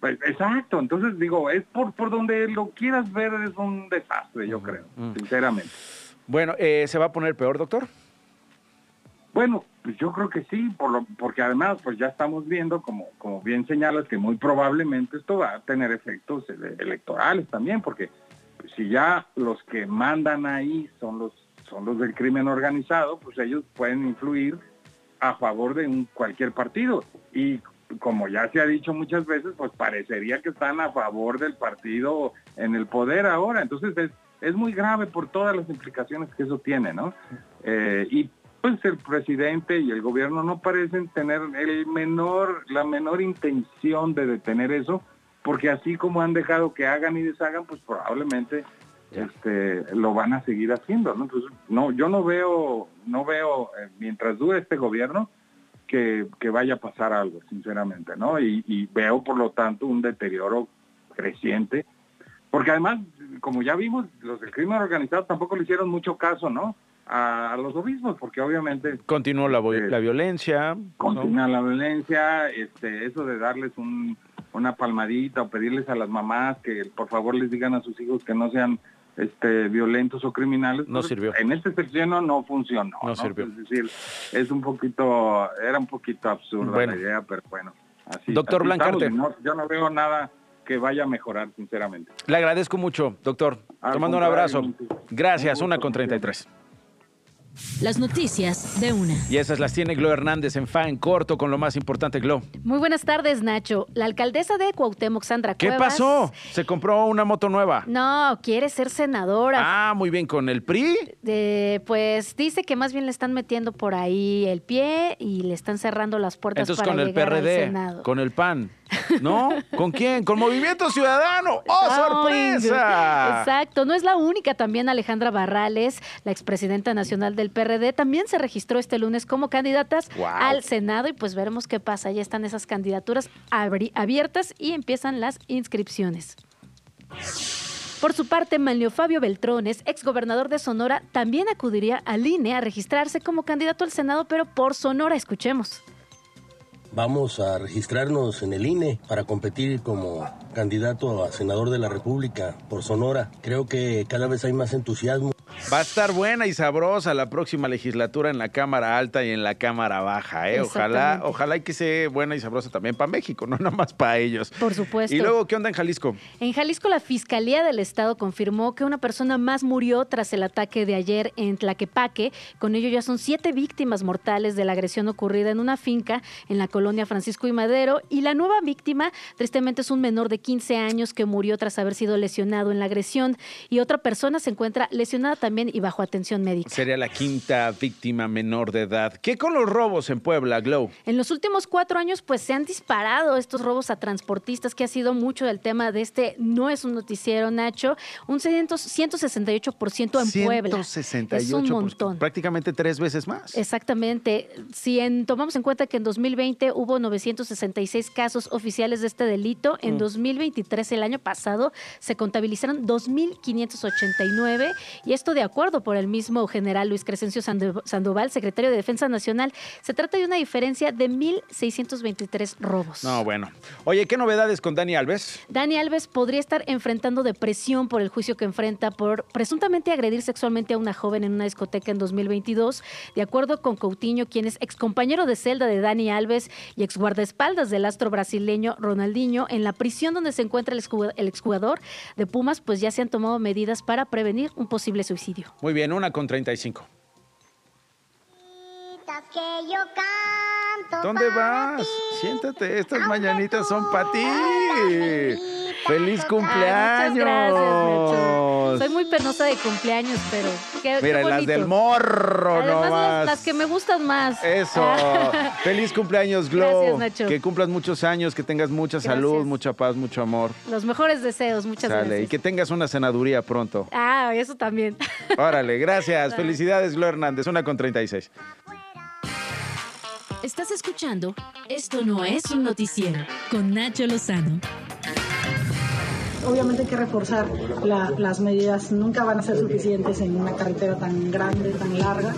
[SPEAKER 12] pues, exacto, entonces digo, es por, por donde lo quieras ver, es un desastre, yo creo, sinceramente.
[SPEAKER 3] Bueno, eh, ¿se va a poner peor, doctor?
[SPEAKER 12] Bueno, pues yo creo que sí, por lo, porque además pues ya estamos viendo, como, como bien señalas, que muy probablemente esto va a tener efectos ele- electorales también, porque pues, si ya los que mandan ahí son los, son los del crimen organizado, pues ellos pueden influir a favor de un, cualquier partido. Y como ya se ha dicho muchas veces, pues parecería que están a favor del partido en el poder ahora. Entonces es, es muy grave por todas las implicaciones que eso tiene, ¿no? Eh, y pues el presidente y el gobierno no parecen tener el menor, la menor intención de detener eso, porque así como han dejado que hagan y deshagan, pues probablemente este lo van a seguir haciendo, ¿no? Entonces, no, yo no veo, no veo, eh, mientras dure este gobierno, que, que vaya a pasar algo, sinceramente, ¿no? Y, y veo, por lo tanto, un deterioro creciente, porque además, como ya vimos, los del crimen organizado tampoco le hicieron mucho caso, ¿no? A, los obispos, porque obviamente
[SPEAKER 3] Continuó la, la violencia. ¿no?
[SPEAKER 12] continúa la violencia, este, eso de darles un, una palmadita o pedirles a las mamás que por favor les digan a sus hijos que no sean este, violentos o criminales.
[SPEAKER 3] No
[SPEAKER 12] pues,
[SPEAKER 3] sirvió.
[SPEAKER 12] En este sexenio no funcionó.
[SPEAKER 3] No
[SPEAKER 12] No,
[SPEAKER 3] sirvió.
[SPEAKER 12] Es decir, es un poquito, era un poquito absurda
[SPEAKER 3] Bueno.
[SPEAKER 12] la idea, pero bueno. Así,
[SPEAKER 3] Doctor
[SPEAKER 12] así
[SPEAKER 3] Blancarte.
[SPEAKER 12] no- yo no veo nada que vaya a mejorar, sinceramente.
[SPEAKER 3] Le agradezco mucho, doctor. Te mando un abrazo. Gracias,
[SPEAKER 12] Un
[SPEAKER 3] una con 33.
[SPEAKER 1] Las noticias de una.
[SPEAKER 3] Y esas las tiene Glo Hernández en fa en corto con lo más importante, Glo.
[SPEAKER 13] Muy buenas tardes, Nacho. La alcaldesa de Cuauhtémoc, Sandra
[SPEAKER 3] ¿Qué pasó? Se compró una moto nueva.
[SPEAKER 13] No, quiere ser senadora.
[SPEAKER 3] Ah, muy bien, con el PRI.
[SPEAKER 13] Pues dice que más bien le están metiendo por ahí el pie y le están cerrando las puertas
[SPEAKER 3] Entonces
[SPEAKER 13] para
[SPEAKER 3] con el
[SPEAKER 13] llegar al
[SPEAKER 3] PRD,
[SPEAKER 13] Senado.
[SPEAKER 3] con el PAN. ¿No? ¿Con quién? Con Movimiento Ciudadano. ¡Oh, sorpresa!
[SPEAKER 13] Exacto, no es la única. También Alejandra Barrales, la expresidenta nacional del PRD, también se registró este lunes como candidatas
[SPEAKER 3] Wow.
[SPEAKER 13] al Senado y pues veremos qué pasa. Ya están esas candidaturas abiertas y empiezan las inscripciones. Por su parte, Manlio Fabio Beltrones, exgobernador de Sonora, también acudiría al INE a registrarse como candidato al Senado, pero por Sonora. Escuchemos.
[SPEAKER 9] Vamos a registrarnos en el INE para competir como candidato a senador de la República por Sonora. Creo que cada vez hay más entusiasmo.
[SPEAKER 3] Va a estar buena y sabrosa la próxima legislatura en la Cámara Alta y en la Cámara Baja. ¿eh? Ojalá, ojalá y que sea buena y sabrosa también para México, no nada más para ellos.
[SPEAKER 13] Por supuesto.
[SPEAKER 3] Y luego, ¿qué onda en Jalisco?
[SPEAKER 13] En Jalisco, la Fiscalía del Estado confirmó que una persona más murió tras el ataque de ayer en Tlaquepaque. Con ello ya son siete víctimas mortales de la agresión ocurrida en una finca en la colonia Francisco y Madero. Y la nueva víctima, tristemente, es un menor de 15 años que murió tras haber sido lesionado en la agresión. Y otra persona se encuentra lesionada también y bajo atención médica.
[SPEAKER 3] Sería la quinta víctima menor de edad. ¿Qué con los robos en Puebla, Glow?
[SPEAKER 13] En los últimos cuatro años, pues se han disparado estos robos a transportistas, que ha sido mucho del tema de este No es un noticiero, Nacho. Un 168% en Puebla. 168%. Es un montón.
[SPEAKER 3] Prácticamente tres veces más.
[SPEAKER 13] Exactamente. Si en, tomamos en cuenta que en 2020 hubo 966 casos oficiales de este delito, en 2023, mm. el año pasado, se contabilizaron 2.589 y esto de acuerdo por el mismo general Luis Crescencio Sandoval, secretario de Defensa Nacional. Se trata de una diferencia de 1.623 robos.
[SPEAKER 3] No, bueno. Oye, ¿qué novedades con Dani Alves?
[SPEAKER 13] Dani Alves podría estar enfrentando depresión por el juicio que enfrenta por presuntamente agredir sexualmente a una joven en una discoteca en 2022. De acuerdo con Coutinho, quien es excompañero de celda de Dani Alves y ex guardaespaldas del astro brasileño Ronaldinho, en la prisión donde se encuentra el exjugador de Pumas, pues ya se han tomado medidas para prevenir un posible suicidio.
[SPEAKER 3] Muy bien, una con 35. ¿Dónde vas? Siéntate, estas mañanitas son para ti. ¡Feliz cumpleaños! gracias,
[SPEAKER 13] Soy muy penosa de cumpleaños, pero qué,
[SPEAKER 3] Mira, las del morro
[SPEAKER 13] Además,
[SPEAKER 3] nomás.
[SPEAKER 13] Las, que me gustan más.
[SPEAKER 3] Eso. ¡Feliz cumpleaños, Glow! Gracias, Que cumplas muchos años, que tengas mucha salud, mucha paz, mucho amor.
[SPEAKER 13] Los mejores deseos, muchas gracias.
[SPEAKER 3] Y que tengas una senaduría pronto.
[SPEAKER 13] Ah, eso también.
[SPEAKER 3] Órale, gracias. Felicidades, Glow Hernández. Una con 36.
[SPEAKER 1] Estás escuchando Esto no es un noticiero con Nacho Lozano.
[SPEAKER 5] Obviamente hay que reforzar las medidas, nunca van a ser suficientes en una carretera tan grande, tan larga.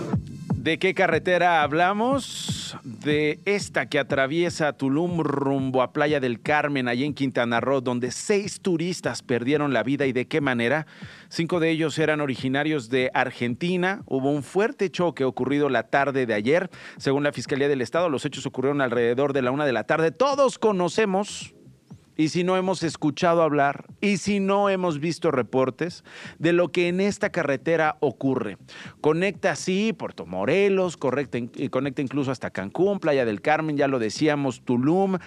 [SPEAKER 3] ¿De qué carretera hablamos? De esta que atraviesa Tulum rumbo a Playa del Carmen, allí en Quintana Roo, donde seis turistas perdieron la vida y de qué manera. Cinco de ellos eran originarios de Argentina. Hubo un fuerte choque ocurrido la tarde de ayer. Según la Fiscalía del Estado, los hechos ocurrieron alrededor de la una de la tarde. Todos conocemos y si no hemos escuchado hablar y si no hemos visto reportes de lo que en esta carretera ocurre. Conecta así Puerto Morelos, y conecta incluso hasta Cancún, Playa del Carmen, ya lo decíamos, Tulum.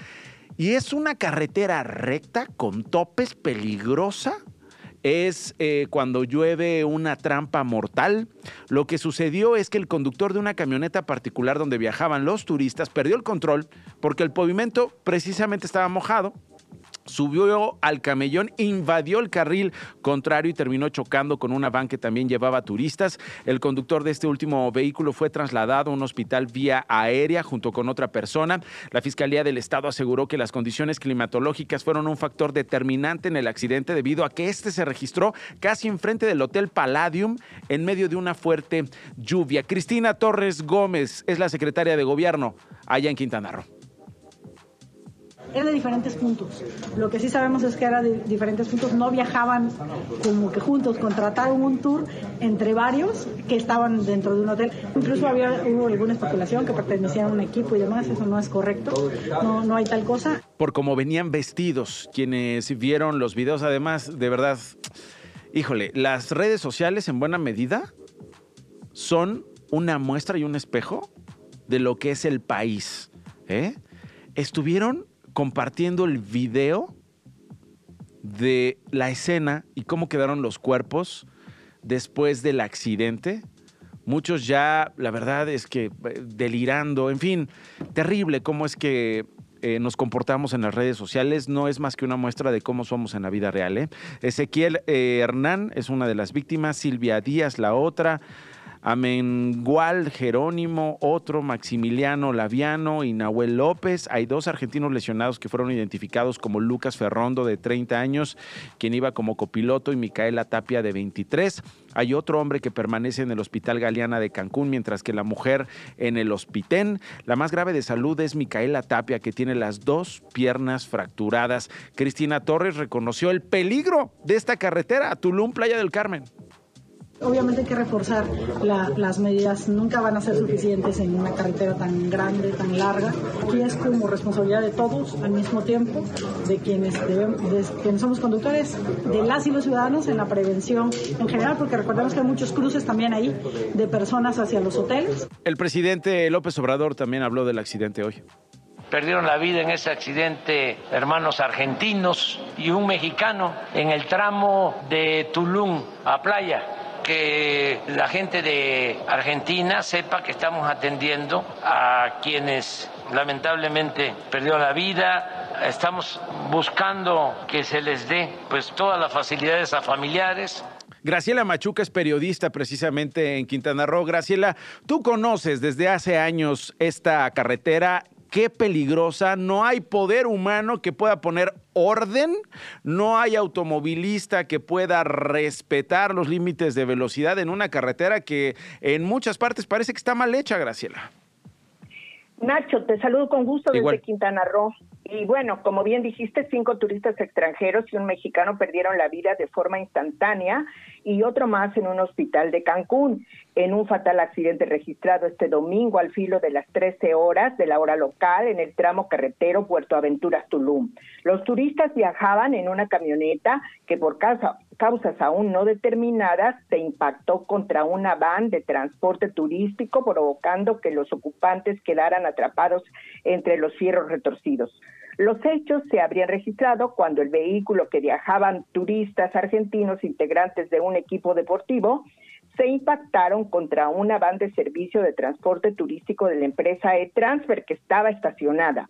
[SPEAKER 3] Y es una carretera recta con topes peligrosa es eh, cuando llueve una trampa mortal. Lo que sucedió es que el conductor de una camioneta particular donde viajaban los turistas perdió el control porque el pavimento precisamente estaba mojado subió al camellón, invadió el carril contrario y terminó chocando con una van que también llevaba turistas. El conductor de este último vehículo fue trasladado a un hospital vía aérea junto con otra persona. La Fiscalía del Estado aseguró que las condiciones climatológicas fueron un factor determinante en el accidente debido a que este se registró casi enfrente del Hotel Palladium en medio de una fuerte lluvia. Cristina Torres Gómez es la secretaria de Gobierno allá en Quintana Roo
[SPEAKER 5] era de diferentes puntos. Lo que sí sabemos es que era de diferentes puntos, no viajaban como que juntos, contrataron un tour entre varios que estaban dentro de un hotel. Incluso había, hubo alguna especulación que pertenecían a un equipo y demás, eso no es correcto, no, no hay tal cosa.
[SPEAKER 3] Por cómo venían vestidos quienes vieron los videos, además, de verdad, híjole, las redes sociales en buena medida son una muestra y un espejo de lo que es el país. ¿eh? Estuvieron compartiendo el video de la escena y cómo quedaron los cuerpos después del accidente. Muchos ya, la verdad es que eh, delirando, en fin, terrible cómo es que eh, nos comportamos en las redes sociales no es más que una muestra de cómo somos en la vida real. ¿eh? Ezequiel Hernán es una de las víctimas, Silvia Díaz la otra, Amengual Jerónimo, otro Maximiliano Laviano y Nahuel López. Hay dos argentinos lesionados que fueron identificados como Lucas Ferrondo de 30 años, quien iba como copiloto, y Micaela Tapia de 23. Hay otro hombre que permanece en el Hospital Galeana de Cancún, mientras que la mujer en el Hospitén. La más grave de salud es Micaela Tapia, que tiene las dos piernas fracturadas. Cristina Torres reconoció el peligro de esta carretera, Tulum, Playa del Carmen
[SPEAKER 5] Obviamente hay que reforzar las medidas, nunca van a ser suficientes en una carretera tan grande, tan larga. Aquí es como responsabilidad de todos al mismo tiempo, de quienes, debemos, de quienes somos conductores, de las y los ciudadanos en la prevención en general, porque recordemos que hay muchos cruces también ahí de personas hacia los hoteles.
[SPEAKER 3] El presidente López Obrador también habló del accidente hoy
[SPEAKER 4] perdieron la vida en ese accidente hermanos argentinos y un mexicano en el tramo de Tulum a Playa que la gente de Argentina sepa que estamos atendiendo a quienes lamentablemente perdieron la vida. Estamos buscando que se les dé pues todas las facilidades a familiares.
[SPEAKER 3] Graciela Machuca es periodista precisamente en Quintana Roo. Graciela, tú conoces desde hace años esta carretera qué peligrosa, no hay poder humano que pueda poner orden, no hay automovilista que pueda respetar los límites de velocidad en una carretera que en muchas partes parece que está mal hecha, Graciela.
[SPEAKER 14] Nacho, te saludo con gusto desde Quintana Roo. Y bueno, como bien dijiste, cinco turistas extranjeros y un mexicano perdieron la vida de forma instantánea y otro más en un hospital de Cancún, en un fatal accidente registrado este domingo al filo de las 13 horas de la hora local en el tramo carretero Puerto Aventuras Tulum. Los turistas viajaban en una camioneta que por causa, causas aún no determinadas se impactó contra una van de transporte turístico provocando que los ocupantes quedaran atrapados entre los fierros retorcidos. Los hechos se habrían registrado cuando el vehículo que viajaban turistas argentinos integrantes de un equipo deportivo se impactaron contra una van de servicio de transporte turístico de la empresa E-Transfer que estaba estacionada.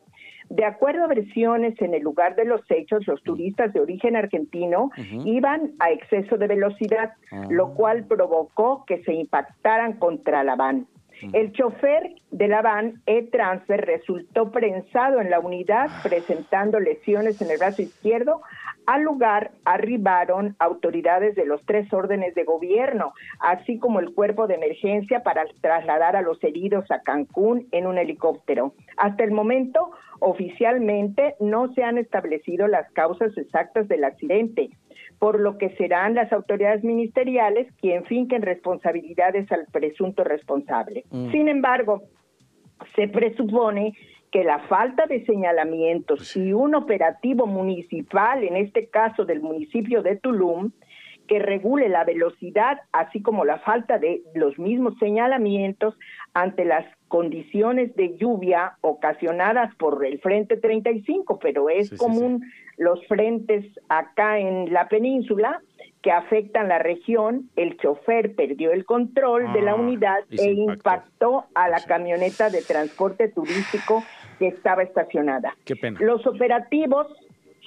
[SPEAKER 14] De acuerdo a versiones en el lugar de los hechos, los turistas de origen argentino iban a exceso de velocidad, lo cual provocó que se impactaran contra la van. El chofer de la van E-Transfer resultó prensado en la unidad presentando lesiones en el brazo izquierdo. Al lugar arribaron autoridades de los tres órdenes de gobierno, así como el cuerpo de emergencia para trasladar a los heridos a Cancún en un helicóptero. Hasta el momento, oficialmente no se han establecido las causas exactas del accidente por lo que serán las autoridades ministeriales quien finquen responsabilidades al presunto responsable. Mm. Sin embargo, se presupone que la falta de señalamientos y un operativo municipal, en este caso del municipio de Tulum, que regule la velocidad, así como la falta de los mismos señalamientos ante las condiciones de lluvia ocasionadas por el Frente 35, pero es común los frentes acá en la península que afectan la región, el chofer perdió el control de la ah, unidad e impactó. a la camioneta de transporte turístico que estaba estacionada. Los operativos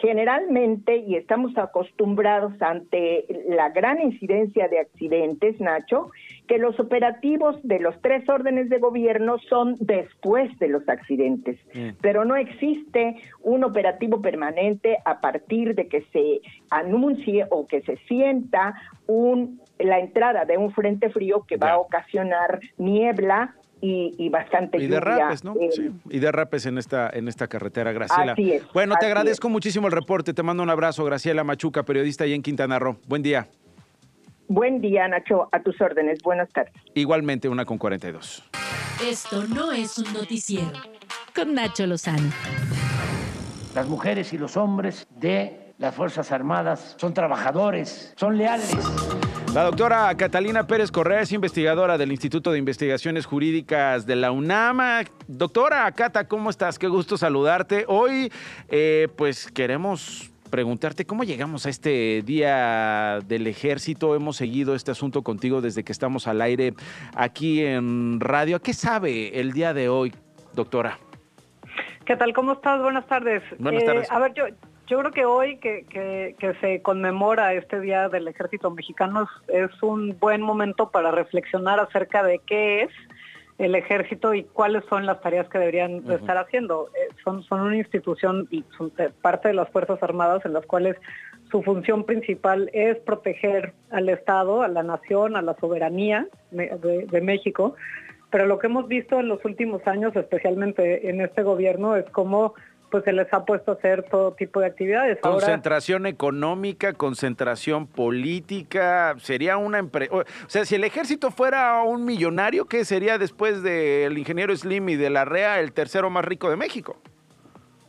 [SPEAKER 14] Generalmente, y estamos acostumbrados ante la gran incidencia de accidentes, Nacho, que los operativos de los tres órdenes de gobierno son después de los accidentes, mm. pero no existe un operativo permanente a partir de que se anuncie o que se sienta un, la entrada de un frente frío que va a ocasionar niebla y, bastante
[SPEAKER 3] y derrapes, ¿no? sí. Y derrapes en esta en esta carretera, Graciela.
[SPEAKER 14] Así es,
[SPEAKER 3] bueno, te agradezco muchísimo el reporte. Te mando un abrazo, Graciela Machuca, periodista ahí en Quintana Roo. Buen día.
[SPEAKER 14] Buen día, Nacho. A tus órdenes. Buenas tardes.
[SPEAKER 3] Igualmente, una con 42.
[SPEAKER 1] Esto no es un noticiero. Con Nacho Lozano.
[SPEAKER 4] Las mujeres y los hombres de las Fuerzas Armadas son trabajadores, son leales
[SPEAKER 3] la doctora Catalina Pérez Correa es investigadora del Instituto de Investigaciones Jurídicas de la UNAMA. Doctora Cata, ¿cómo estás? Qué gusto saludarte. Hoy, eh, pues queremos preguntarte cómo llegamos a este día del ejército. Hemos seguido este asunto contigo desde que estamos al aire aquí en radio. ¿Qué sabe el día de hoy, doctora?
[SPEAKER 15] ¿Qué tal? ¿Cómo estás? Buenas tardes.
[SPEAKER 3] Buenas tardes.
[SPEAKER 15] Eh, a ver, yo, yo creo que hoy que, se conmemora este Día del Ejército Mexicano es, un buen momento para reflexionar acerca de qué es el ejército y cuáles son las tareas que deberían estar haciendo. Eh, son, son una institución y son parte de las Fuerzas Armadas en las cuales su función principal es proteger al Estado, a la nación, a la soberanía de, de México. Pero lo que hemos visto en los últimos años, especialmente en este gobierno, es cómo pues se les ha puesto a hacer todo tipo de actividades.
[SPEAKER 3] Concentración económica, concentración política, sería una empresa, o sea, si el ejército fuera un millonario, ¿qué sería después del ingeniero Slim y de la REA el tercero más rico de México?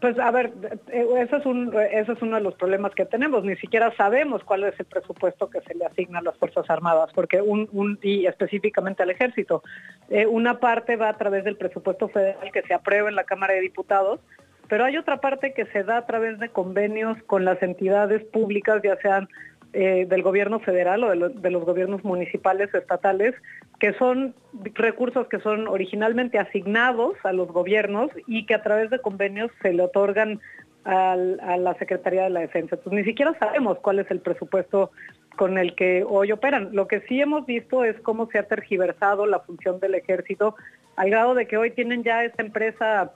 [SPEAKER 15] Pues a ver, eh, eso es, un, eso es uno de los problemas que tenemos. Ni siquiera sabemos cuál es el presupuesto que se le asigna a las Fuerzas Armadas, porque un, un y específicamente al Ejército, eh, una parte va a través del presupuesto federal que se aprueba en la Cámara de Diputados, pero hay otra parte que se da a través de convenios con las entidades públicas, ya sean eh, del gobierno federal o de, los gobiernos municipales, estatales, que son recursos que son originalmente asignados a los gobiernos y que a través de convenios se le otorgan a la Secretaría de la Defensa. Entonces ni siquiera sabemos cuál es el presupuesto con el que hoy operan. Lo que sí hemos visto es cómo se ha tergiversado la función del ejército al grado de que hoy tienen ya esta empresa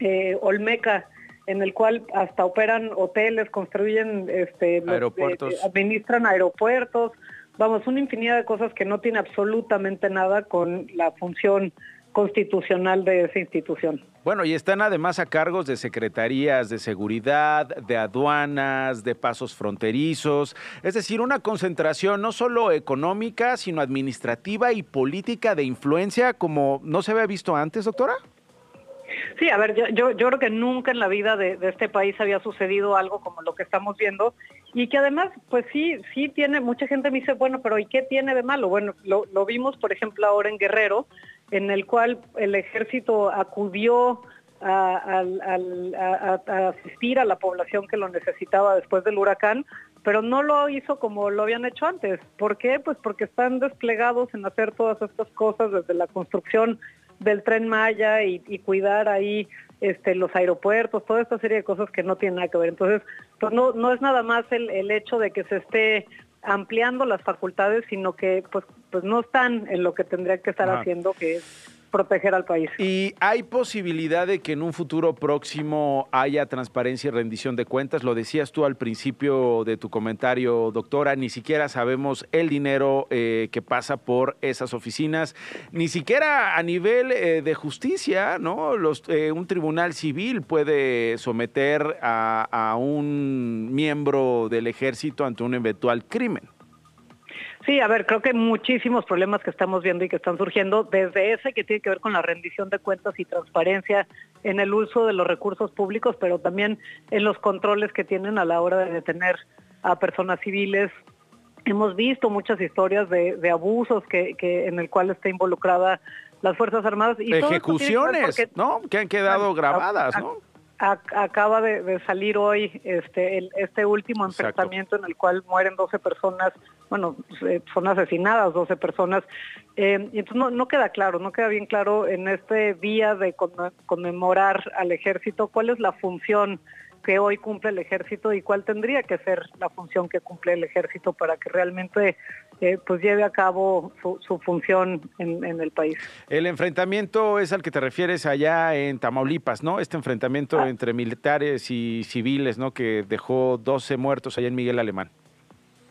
[SPEAKER 15] eh, Olmeca, en el cual hasta operan hoteles, construyen, este, eh,
[SPEAKER 3] aeropuertos.
[SPEAKER 15] administran aeropuertos, vamos, una infinidad de cosas que no tiene absolutamente nada con la función constitucional de esa institución.
[SPEAKER 3] Bueno, y están además a cargos de secretarías de seguridad, de aduanas, de pasos fronterizos, es decir, una concentración no solo económica, sino administrativa y política de influencia como no se había visto antes, doctora.
[SPEAKER 15] Sí, a ver, yo, yo, creo que nunca en la vida de, este país había sucedido algo como lo que estamos viendo y que además, pues sí, sí tiene, mucha gente me dice, bueno, pero ¿y qué tiene de malo? Bueno, lo, vimos, por ejemplo, ahora en Guerrero, en el cual el ejército acudió a, asistir a la población que lo necesitaba después del huracán, pero no lo hizo como lo habían hecho antes. ¿Por qué? Pues porque están desplegados en hacer todas estas cosas desde la construcción del tren Maya y, cuidar ahí este, los aeropuertos, toda esta serie de cosas que no tienen nada que ver. Entonces, pues no, no es nada más el, el hecho de que se esté ampliando las facultades, sino que pues, pues no están en lo que tendría que estar haciendo, que es proteger al país.
[SPEAKER 3] ¿Y hay posibilidad de que en un futuro próximo haya transparencia y rendición de cuentas? Lo decías tú al principio de tu comentario, doctora, ni siquiera sabemos el dinero eh, que pasa por esas oficinas, ni siquiera a nivel eh, de justicia, ¿no? Los, eh, un tribunal civil puede someter a, a un miembro del ejército ante un eventual crimen.
[SPEAKER 15] Sí, a ver, creo que muchísimos problemas que estamos viendo y que están surgiendo, desde ese que tiene que ver con la rendición de cuentas y transparencia en el uso de los recursos públicos, pero también en los controles que tienen a la hora de detener a personas civiles. Hemos visto muchas historias de, abusos que, en el cual está involucrada las Fuerzas Armadas.
[SPEAKER 3] Y Ejecuciones, ¿no? Que han quedado grabadas, ¿no?
[SPEAKER 15] Acaba de, salir hoy este este último enfrentamiento en el cual mueren 12 personas, bueno, son asesinadas 12 personas. Eh, y entonces no, queda claro, no queda bien claro en este día de conmemorar al ejército cuál es la función que hoy cumple el ejército y cuál tendría que ser la función que cumple el ejército para que realmente eh, pues lleve a cabo su, función en, el país.
[SPEAKER 3] El enfrentamiento es al que te refieres allá en Tamaulipas, ¿no? Este enfrentamiento ah. entre militares y civiles, ¿no? Que dejó 12 muertos allá en Miguel Alemán.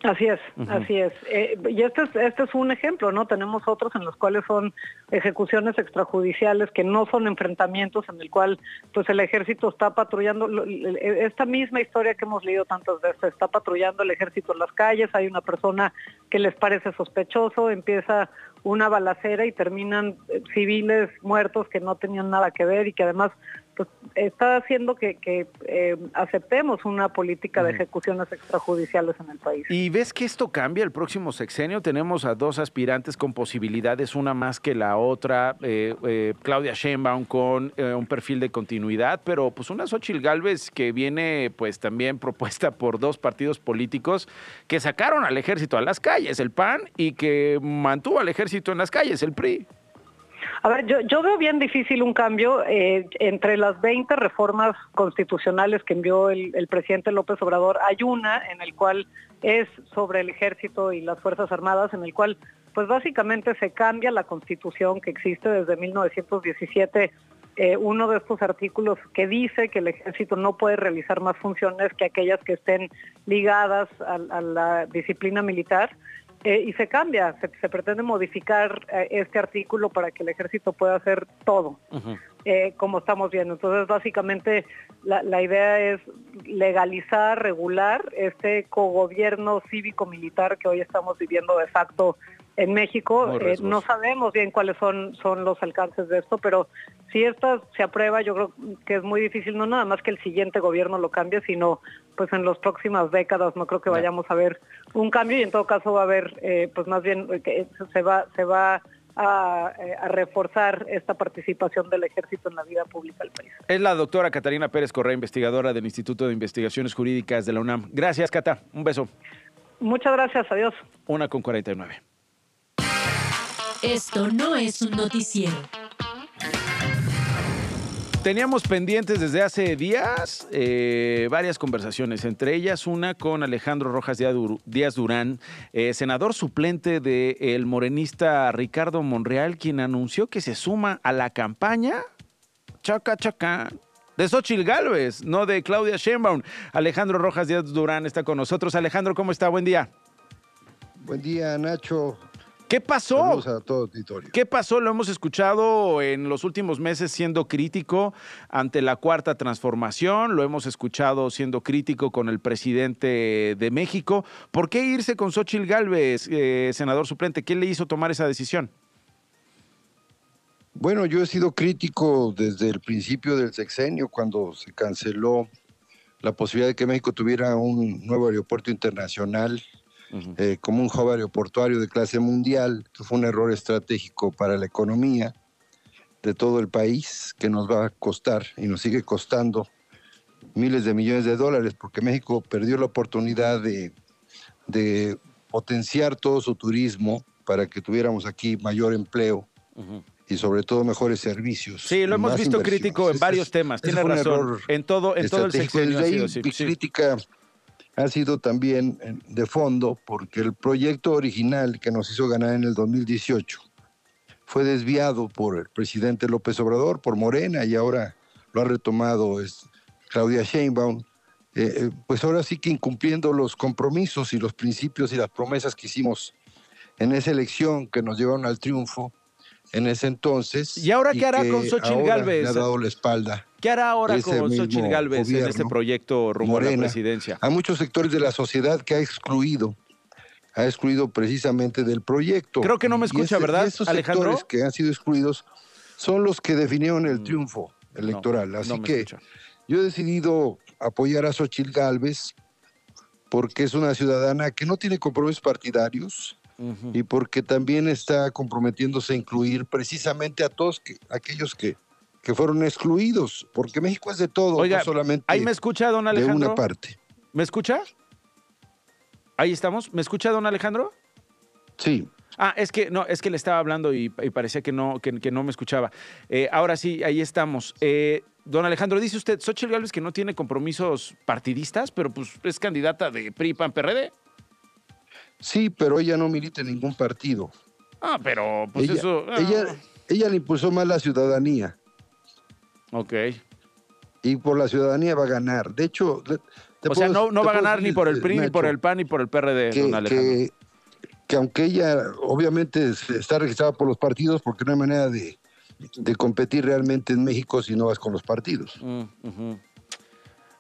[SPEAKER 15] Así es, así es. Eh, y este es, este es un ejemplo, ¿no? Tenemos otros en los cuales son ejecuciones extrajudiciales que no son enfrentamientos en el cual pues el ejército está patrullando esta misma historia que hemos leído tantas veces, está patrullando el ejército en las calles, hay una persona que les parece sospechoso, empieza una balacera y terminan eh, civiles muertos que no tenían nada que ver y que además pues, está haciendo que, eh, aceptemos una política de ejecuciones extrajudiciales en el país.
[SPEAKER 3] ¿Y ves que esto cambia el próximo sexenio? Tenemos a dos aspirantes con posibilidades, una más que la otra, eh, eh, Claudia Sheinbaum con un perfil de continuidad, pero pues una Xochitl Galvez que viene pues también propuesta por dos partidos políticos que sacaron al ejército a las calles, el PAN, y que mantuvo al ejército en las calles, el PRI.
[SPEAKER 15] A ver, yo, veo bien difícil un cambio eh, entre las 20 reformas constitucionales que envió el, presidente López Obrador. Hay una en el cual es sobre el ejército y las Fuerzas Armadas, en el cual pues básicamente se cambia la constitución que existe desde 1917 eh, uno de estos artículos que dice que el ejército no puede realizar más funciones que aquellas que estén ligadas a la disciplina militar eh, y se cambia, se, pretende modificar eh, este artículo para que el ejército pueda hacer todo, eh, como estamos viendo. Entonces, básicamente, la, la, idea es legalizar, regular este cogobierno cívico-militar que hoy estamos viviendo de facto en México. Eh, no sabemos bien cuáles son, son los alcances de esto, pero si esta se aprueba, yo creo que es muy difícil, no nada más que el siguiente gobierno lo cambie, sino pues en las próximas décadas no creo que vayamos a ver un cambio y en todo caso va a haber, eh, pues más bien eh, que se va, se va a, a, reforzar esta participación del ejército en la vida pública del país.
[SPEAKER 3] Es la doctora Catarina Pérez Correa, investigadora del Instituto de Investigaciones Jurídicas de la UNAM. Gracias, Cata. Un beso.
[SPEAKER 15] Muchas gracias. Adiós.
[SPEAKER 3] Una con 49.
[SPEAKER 1] Esto no es un noticiero.
[SPEAKER 3] Teníamos pendientes desde hace días eh, varias conversaciones, entre ellas una con Alejandro Rojas Díaz Durán, eh, senador suplente del morenista Ricardo Monreal, quien anunció que se suma a la campaña chaca chaca de Xochil Gálvez, no de Claudia Sheinbaum. Alejandro Rojas Díaz Durán está con nosotros. Alejandro, ¿cómo está? Buen día.
[SPEAKER 16] Buen día, Nacho.
[SPEAKER 3] ¿Qué pasó?
[SPEAKER 16] A todo
[SPEAKER 3] ¿Qué pasó? Lo hemos escuchado en los últimos meses siendo crítico ante la cuarta transformación, lo hemos escuchado siendo crítico con el presidente de México. ¿Por qué irse con Xochitl Gálvez, eh, senador suplente? ¿Qué le hizo tomar esa decisión?
[SPEAKER 16] Bueno, yo he sido crítico desde el principio del sexenio, cuando se canceló la posibilidad de que México tuviera un nuevo aeropuerto internacional eh, como un hub aeroportuario de clase mundial, fue un error estratégico para la economía de todo el país, que nos va a costar y nos sigue costando miles de millones de dólares, porque México perdió la oportunidad de, potenciar todo su turismo para que tuviéramos aquí mayor empleo. y sobre todo mejores servicios.
[SPEAKER 3] Sí, lo hemos visto crítico en varios temas, tiene razón. En todo, en todo el sexenio.
[SPEAKER 16] Mi crítica ha sido también de fondo porque el proyecto original que nos hizo ganar en el 2018 fue desviado por el presidente López Obrador, por Morena, y ahora lo ha retomado es Claudia Sheinbaum. Eh, eh, pues ahora sí que incumpliendo los compromisos y los principios y las promesas que hicimos en esa elección que nos llevaron al triunfo en ese entonces.
[SPEAKER 3] ¿Y ahora qué hará con Xochitl Galvez?
[SPEAKER 16] Le ha dado la espalda.
[SPEAKER 3] ¿Qué hará ahora con Xochitl Galvez en este proyecto rumbo a la presidencia?
[SPEAKER 16] Hay muchos sectores de la sociedad que ha excluido, ha excluido precisamente del proyecto.
[SPEAKER 3] Creo que no me escucha, ¿verdad,
[SPEAKER 16] esos
[SPEAKER 3] Alejandro?
[SPEAKER 16] sectores que han sido excluidos son los que definieron el mm, triunfo electoral. Así que yo he decidido apoyar a Xochitl Galvez porque es una ciudadana que no tiene compromisos partidarios, y porque también está comprometiéndose a incluir precisamente a todos aquellos que que fueron excluidos, porque México es de todo, no solamente
[SPEAKER 3] ahí me escucha, don Alejandro.
[SPEAKER 16] de una parte.
[SPEAKER 3] ¿Me escucha? Ahí estamos. ¿Me escucha, don Alejandro?
[SPEAKER 16] Sí.
[SPEAKER 3] Ah, es que no, es que le estaba hablando y, parecía que no, que, no me escuchaba. Eh, ahora sí, ahí estamos. Eh, don Alejandro, dice usted, Xochitl Gálvez que no tiene compromisos partidistas, pero pues es candidata de PRI, PAN, PRD.
[SPEAKER 16] Sí, pero ella no milita en ningún partido.
[SPEAKER 3] Ah, pero pues eso.
[SPEAKER 16] Ella, ah. ella le impulsó más la ciudadanía.
[SPEAKER 3] Ok.
[SPEAKER 16] Y por la ciudadanía va a ganar. De hecho,
[SPEAKER 3] o sea, no, no va a ganar ni por el PRI, ni por el PAN, ni por el PRD,
[SPEAKER 16] que,
[SPEAKER 3] don Alejandro.
[SPEAKER 16] Que, aunque ella obviamente está registrada por los partidos, porque no hay manera de, competir realmente en México si no vas con los partidos.
[SPEAKER 3] Mm,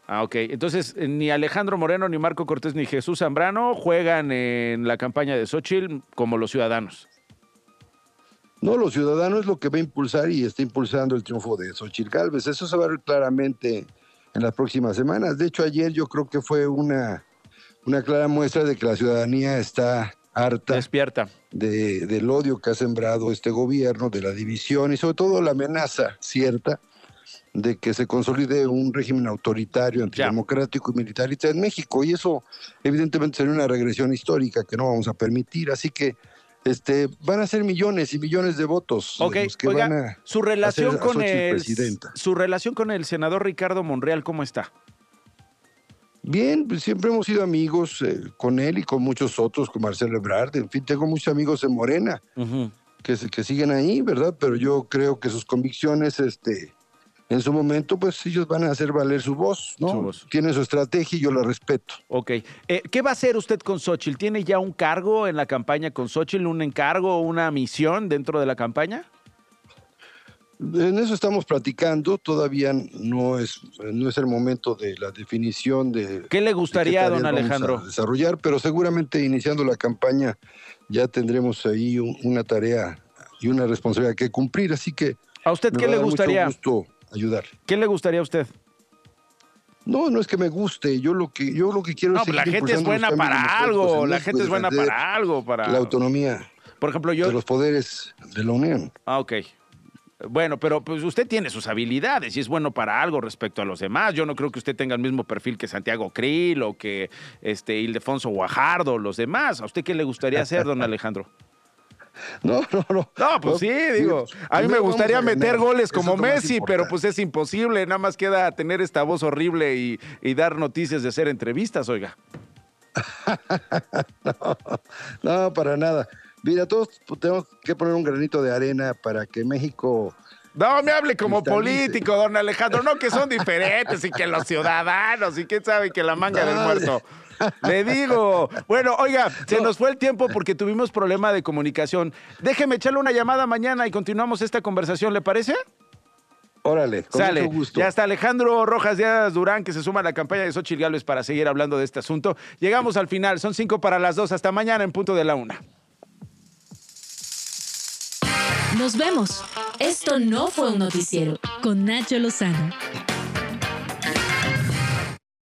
[SPEAKER 3] ah, ok. Entonces, ni Alejandro Moreno, ni Marco Cortés, ni Jesús Zambrano juegan en la campaña de Xochitl como los ciudadanos.
[SPEAKER 16] No, los ciudadanos es lo que va a impulsar y está impulsando el triunfo de Xochitl Galvez. Eso se va a ver claramente en las próximas semanas. De hecho, ayer yo creo que fue una, una clara muestra de que la ciudadanía está harta.
[SPEAKER 3] Despierta.
[SPEAKER 16] De, del odio que ha sembrado este gobierno, de la división y sobre todo la amenaza cierta de que se consolide un régimen autoritario, antidemocrático y militarista en México. Y eso evidentemente sería una regresión histórica que no vamos a permitir. Así que este, van a ser millones y millones de votos.
[SPEAKER 3] que van a su relación con el su relación con el senador Ricardo Monreal, ¿cómo está?
[SPEAKER 16] Bien, pues siempre hemos sido amigos eh, con él y con muchos otros, con Marcelo Ebrard. En fin, tengo muchos amigos en Morena que, que siguen ahí, ¿verdad? Pero yo creo que sus convicciones este, en su momento, pues ellos van a hacer valer su voz, ¿no? Tienen su estrategia y yo la respeto.
[SPEAKER 3] Ok. Eh, ¿Qué va a hacer usted con Xochitl? ¿Tiene ya un cargo en la campaña con Xochitl, un encargo, una misión dentro de la campaña?
[SPEAKER 16] En eso estamos platicando, todavía no es, no es el momento de la definición de...
[SPEAKER 3] ¿Qué le gustaría, don Alejandro?
[SPEAKER 16] Desarrollar, pero seguramente iniciando la campaña ya tendremos ahí una tarea y una responsabilidad que cumplir, así que...
[SPEAKER 3] ¿A usted qué le gustaría?
[SPEAKER 16] Mucho gusto ayudar.
[SPEAKER 3] ¿Qué le gustaría a usted?
[SPEAKER 16] No, no es que me guste. Yo lo que yo lo que quiero
[SPEAKER 3] no,
[SPEAKER 16] es
[SPEAKER 3] pues la gente es buena para algo. La gente es buena para algo, para
[SPEAKER 16] la autonomía.
[SPEAKER 3] Por ejemplo, yo
[SPEAKER 16] de los poderes de la Unión.
[SPEAKER 3] Ah, ok. Bueno, pero pues usted tiene sus habilidades y es bueno para algo respecto a los demás. Yo no creo que usted tenga el mismo perfil que Santiago Krill o que este Ildefonso Guajardo, los demás. ¿A usted qué le gustaría hacer, don Alejandro?
[SPEAKER 16] No, no, no.
[SPEAKER 3] No, pues sí, digo. A mí me gustaría meter goles como Messi, pero pues es imposible. Nada más queda tener esta voz horrible y, dar noticias de hacer entrevistas, oiga.
[SPEAKER 16] no, no, para nada. Mira, todos tenemos que poner un granito de arena para que México
[SPEAKER 3] no me hable como político, don Alejandro. No, que son diferentes y que los ciudadanos y quién sabe que la manga del muerto. Le digo. Bueno, oiga, se nos fue el tiempo porque tuvimos problema de comunicación. Déjeme echarle una llamada mañana y continuamos esta conversación, ¿le parece?
[SPEAKER 16] Órale, con
[SPEAKER 3] Sale.
[SPEAKER 16] mucho gusto.
[SPEAKER 3] Ya está Alejandro Rojas Díaz Durán, que se suma a la campaña de Xochitl Gálvez para seguir hablando de este asunto. Llegamos al final, son cinco para las dos. Hasta mañana en punto de la una.
[SPEAKER 1] Nos vemos. Esto no fue un noticiero con Nacho Lozano.